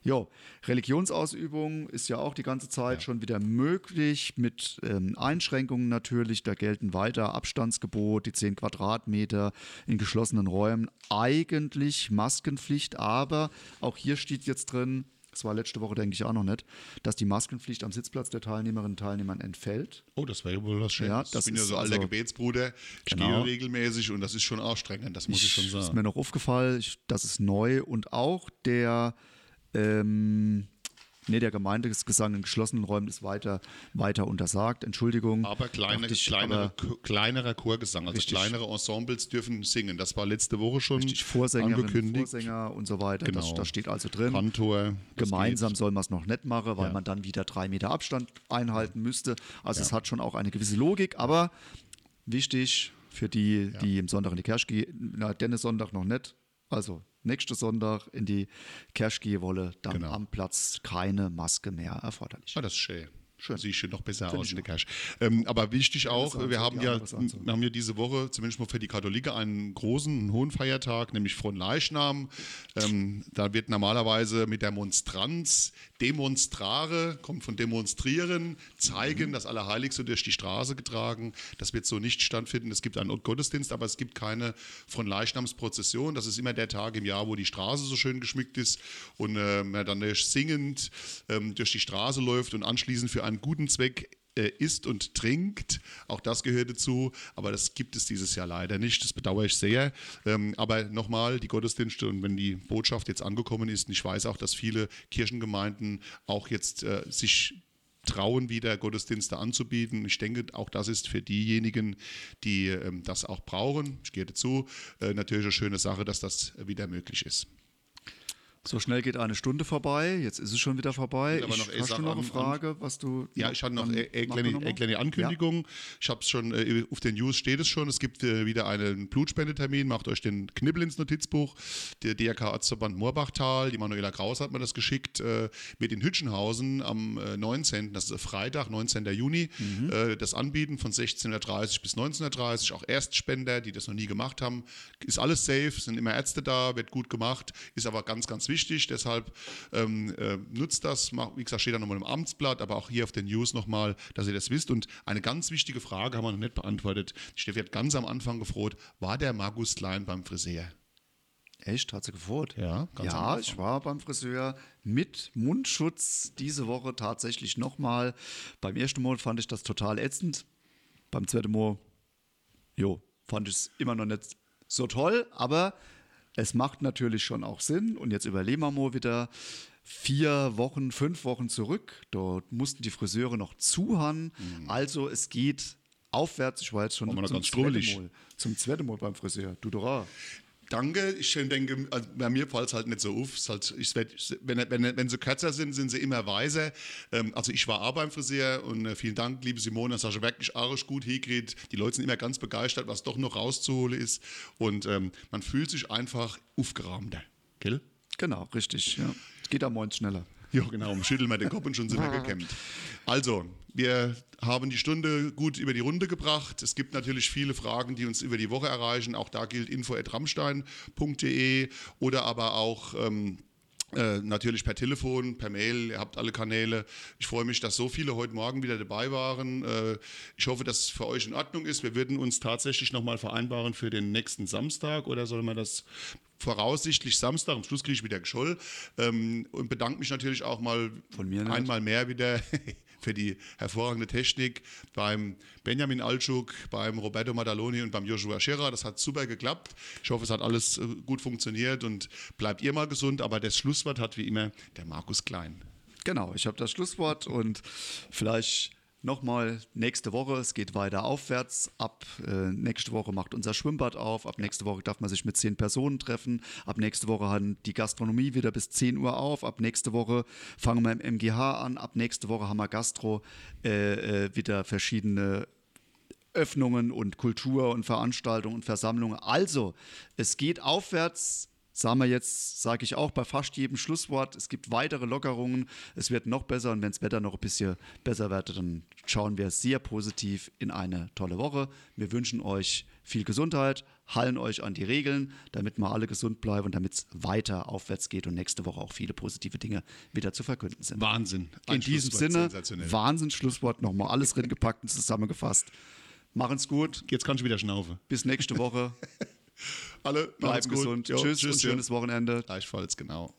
Jo, Religionsausübung ist ja auch die ganze Zeit ja. schon wieder möglich, mit ähm, Einschränkungen natürlich. Da gelten weiter Abstandsgebot, die 10 Quadratmeter in geschlossenen Räumen. Eigentlich Maskenpflicht, aber auch hier steht jetzt drin, das war letzte Woche, denke ich, auch noch nicht, dass die Maskenpflicht am Sitzplatz der Teilnehmerinnen und Teilnehmern entfällt. Oh, das wäre wohl was Schönes. Ja, das ich bin ja so alter also, Gebetsbruder, ich genau. stehe regelmäßig und das ist schon anstrengend, das muss ich, ich schon sagen. Das ist mir noch aufgefallen, ich, das ist neu und auch der ähm, Nee, der Gemeindegesang in geschlossenen Räumen ist weiter, weiter untersagt. Entschuldigung. Aber, kleine, ich, kleinere, aber kleinerer Chorgesang, also richtig, kleinere Ensembles dürfen singen. Das war letzte Woche schon richtig, angekündigt. Vorsänger und so weiter. Genau. Das, das steht also drin. Kantor. Gemeinsam soll man es noch nicht machen, weil ja. man dann wieder drei Meter Abstand einhalten müsste. Also ja. es hat schon auch eine gewisse Logik, aber wichtig für die, ja. die im Sonntag in die Kirche gehen, na, Dennis Sonntag noch nicht. Also nächsten Sonntag in die Kirche gehen wolle, dann genau. am Platz keine Maske mehr erforderlich. Ah, das ist schön. Schön. Sieht schon noch besser Find aus der. Cash. Ähm, aber wichtig auch, Anzug, wir haben ja, wir haben ja diese Woche, zumindest mal für die Katholiken, einen großen, einen hohen Feiertag, nämlich von Leichnam. Ähm, da wird normalerweise mit der Monstranz Demonstrare, kommt von demonstrieren, zeigen, Mhm. das Allerheiligste durch die Straße getragen. Das wird so nicht stattfinden. Es gibt einen Gottesdienst, aber es gibt keine von Leichnamsprozession. Das ist immer der Tag im Jahr, wo die Straße so schön geschmückt ist und äh, man dann singend ähm, durch die Straße läuft und anschließend für einen guten Zweck äh, isst und trinkt. Auch das gehört dazu, aber das gibt es dieses Jahr leider nicht. Das bedauere ich sehr. Ähm, aber nochmal, die Gottesdienste und wenn die Botschaft jetzt angekommen ist, und ich weiß auch, dass viele Kirchengemeinden auch jetzt äh, sich trauen, wieder Gottesdienste anzubieten. Ich denke, auch das ist für diejenigen, die ähm, das auch brauchen, ich gehe dazu, äh, natürlich eine schöne Sache, dass das wieder möglich ist. So schnell geht eine Stunde vorbei, jetzt ist es schon wieder vorbei. Ich, noch hast Sache du noch eine an- Frage, was du. Ja, ich hatte noch eine kleine, eine kleine Ankündigung. Ich habe es schon, äh, auf den News steht es schon, es gibt äh, wieder einen Blutspendetermin, macht euch den Knibbel ins Notizbuch. Der DRK Arztverband Moorbachtal, die Manuela Kraus hat mir das geschickt, äh, mit in Hütchenhausen am äh, 19., das ist Freitag, 19. Juni, Mhm. äh, das Anbieten von 16.30 bis 19.30 auch Erstspender, die das noch nie gemacht haben. Ist alles safe, sind immer Ärzte da, wird gut gemacht, ist aber ganz, ganz wichtig, deshalb ähm, äh, nutzt das, wie gesagt, steht da nochmal im Amtsblatt, aber auch hier auf den News nochmal, dass ihr das wisst. Und eine ganz wichtige Frage haben wir noch nicht beantwortet. Die Steffi hat ganz am Anfang gefroht, war der Markus Klein beim Friseur? Echt? Hat sie gefroht? Ja, ganz Ja, ich war beim Friseur mit Mundschutz diese Woche tatsächlich nochmal. Beim ersten Mal fand ich das total ätzend. Beim zweiten Mal, jo, fand ich es immer noch nicht so toll, aber es macht natürlich schon auch Sinn. Und jetzt überlegen wir mal wieder vier Wochen, fünf Wochen zurück. Dort mussten die Friseure noch zuhauen. Also es geht aufwärts. Ich war jetzt schon zum zweiten Mal, zum zweiten Mal beim Friseur. Du doch. Danke, ich denke, also bei mir fällt es halt nicht so auf. Halt, ich wenn, wenn, wenn sie kürzer sind, sind sie immer weiser. Ähm, also ich war auch beim Friseur und äh, vielen Dank, liebe Simone, das hast du wirklich arisch gut hingekriegt. Die Leute sind immer ganz begeistert, was doch noch rauszuholen ist. Und ähm, man fühlt sich einfach aufgerahmter. Gell? Genau, richtig. Ja. Es geht am Morgen schneller. Ja, genau. Schütteln wir den Kopf und schon sind wir gekämmt. Also, wir haben die Stunde gut über die Runde gebracht. Es gibt natürlich viele Fragen, die uns über die Woche erreichen. Auch da gilt info.ramstein.de oder aber auch. Ähm, äh, natürlich per Telefon, per Mail, ihr habt alle Kanäle. Ich freue mich, dass so viele heute Morgen wieder dabei waren. Äh, ich hoffe, dass es für euch in Ordnung ist. Wir würden uns tatsächlich nochmal vereinbaren für den nächsten Samstag oder soll man das voraussichtlich Samstag, am Schluss kriege ich wieder Gescholl ähm, und bedanke mich natürlich auch mal einmal mehr wieder für die hervorragende Technik beim Benjamin Altschuk, beim Roberto Madaloni und beim Joshua Scherer. Das hat super geklappt. Ich hoffe, es hat alles äh, gut funktioniert und bleibt ihr mal gesund. Aber das Schlusswort hat wie immer der Markus Klein. Genau, ich habe das Schlusswort und vielleicht nochmal nächste Woche, es geht weiter aufwärts. Ab äh, nächste Woche macht unser Schwimmbad auf. Ab nächste Woche darf man sich mit zehn Personen treffen. Ab nächste Woche hat die Gastronomie wieder bis 10 Uhr auf. Ab nächste Woche fangen wir im MGH an. Ab nächste Woche haben wir Gastro äh, äh, wieder verschiedene Öffnungen und Kultur und Veranstaltungen und Versammlungen. Also, es geht aufwärts. Sagen wir jetzt, sage ich auch bei fast jedem Schlusswort, es gibt weitere Lockerungen, es wird noch besser und wenn das Wetter noch ein bisschen besser wird, dann schauen wir sehr positiv in eine tolle Woche. Wir wünschen euch viel Gesundheit, halten euch an die Regeln, damit wir alle gesund bleiben und damit es weiter aufwärts geht und nächste Woche auch viele positive Dinge wieder zu verkünden sind. Wahnsinn. In diesem Sinne. Wahnsinn, Schlusswort, nochmal alles drin gepackt und zusammengefasst. Machen's gut, Jetzt kann ich wieder schnaufen. bis nächste Woche. Alle, Bleiben gesund. Jo, tschüss, und ja. schönes Wochenende. Gleichfalls, genau.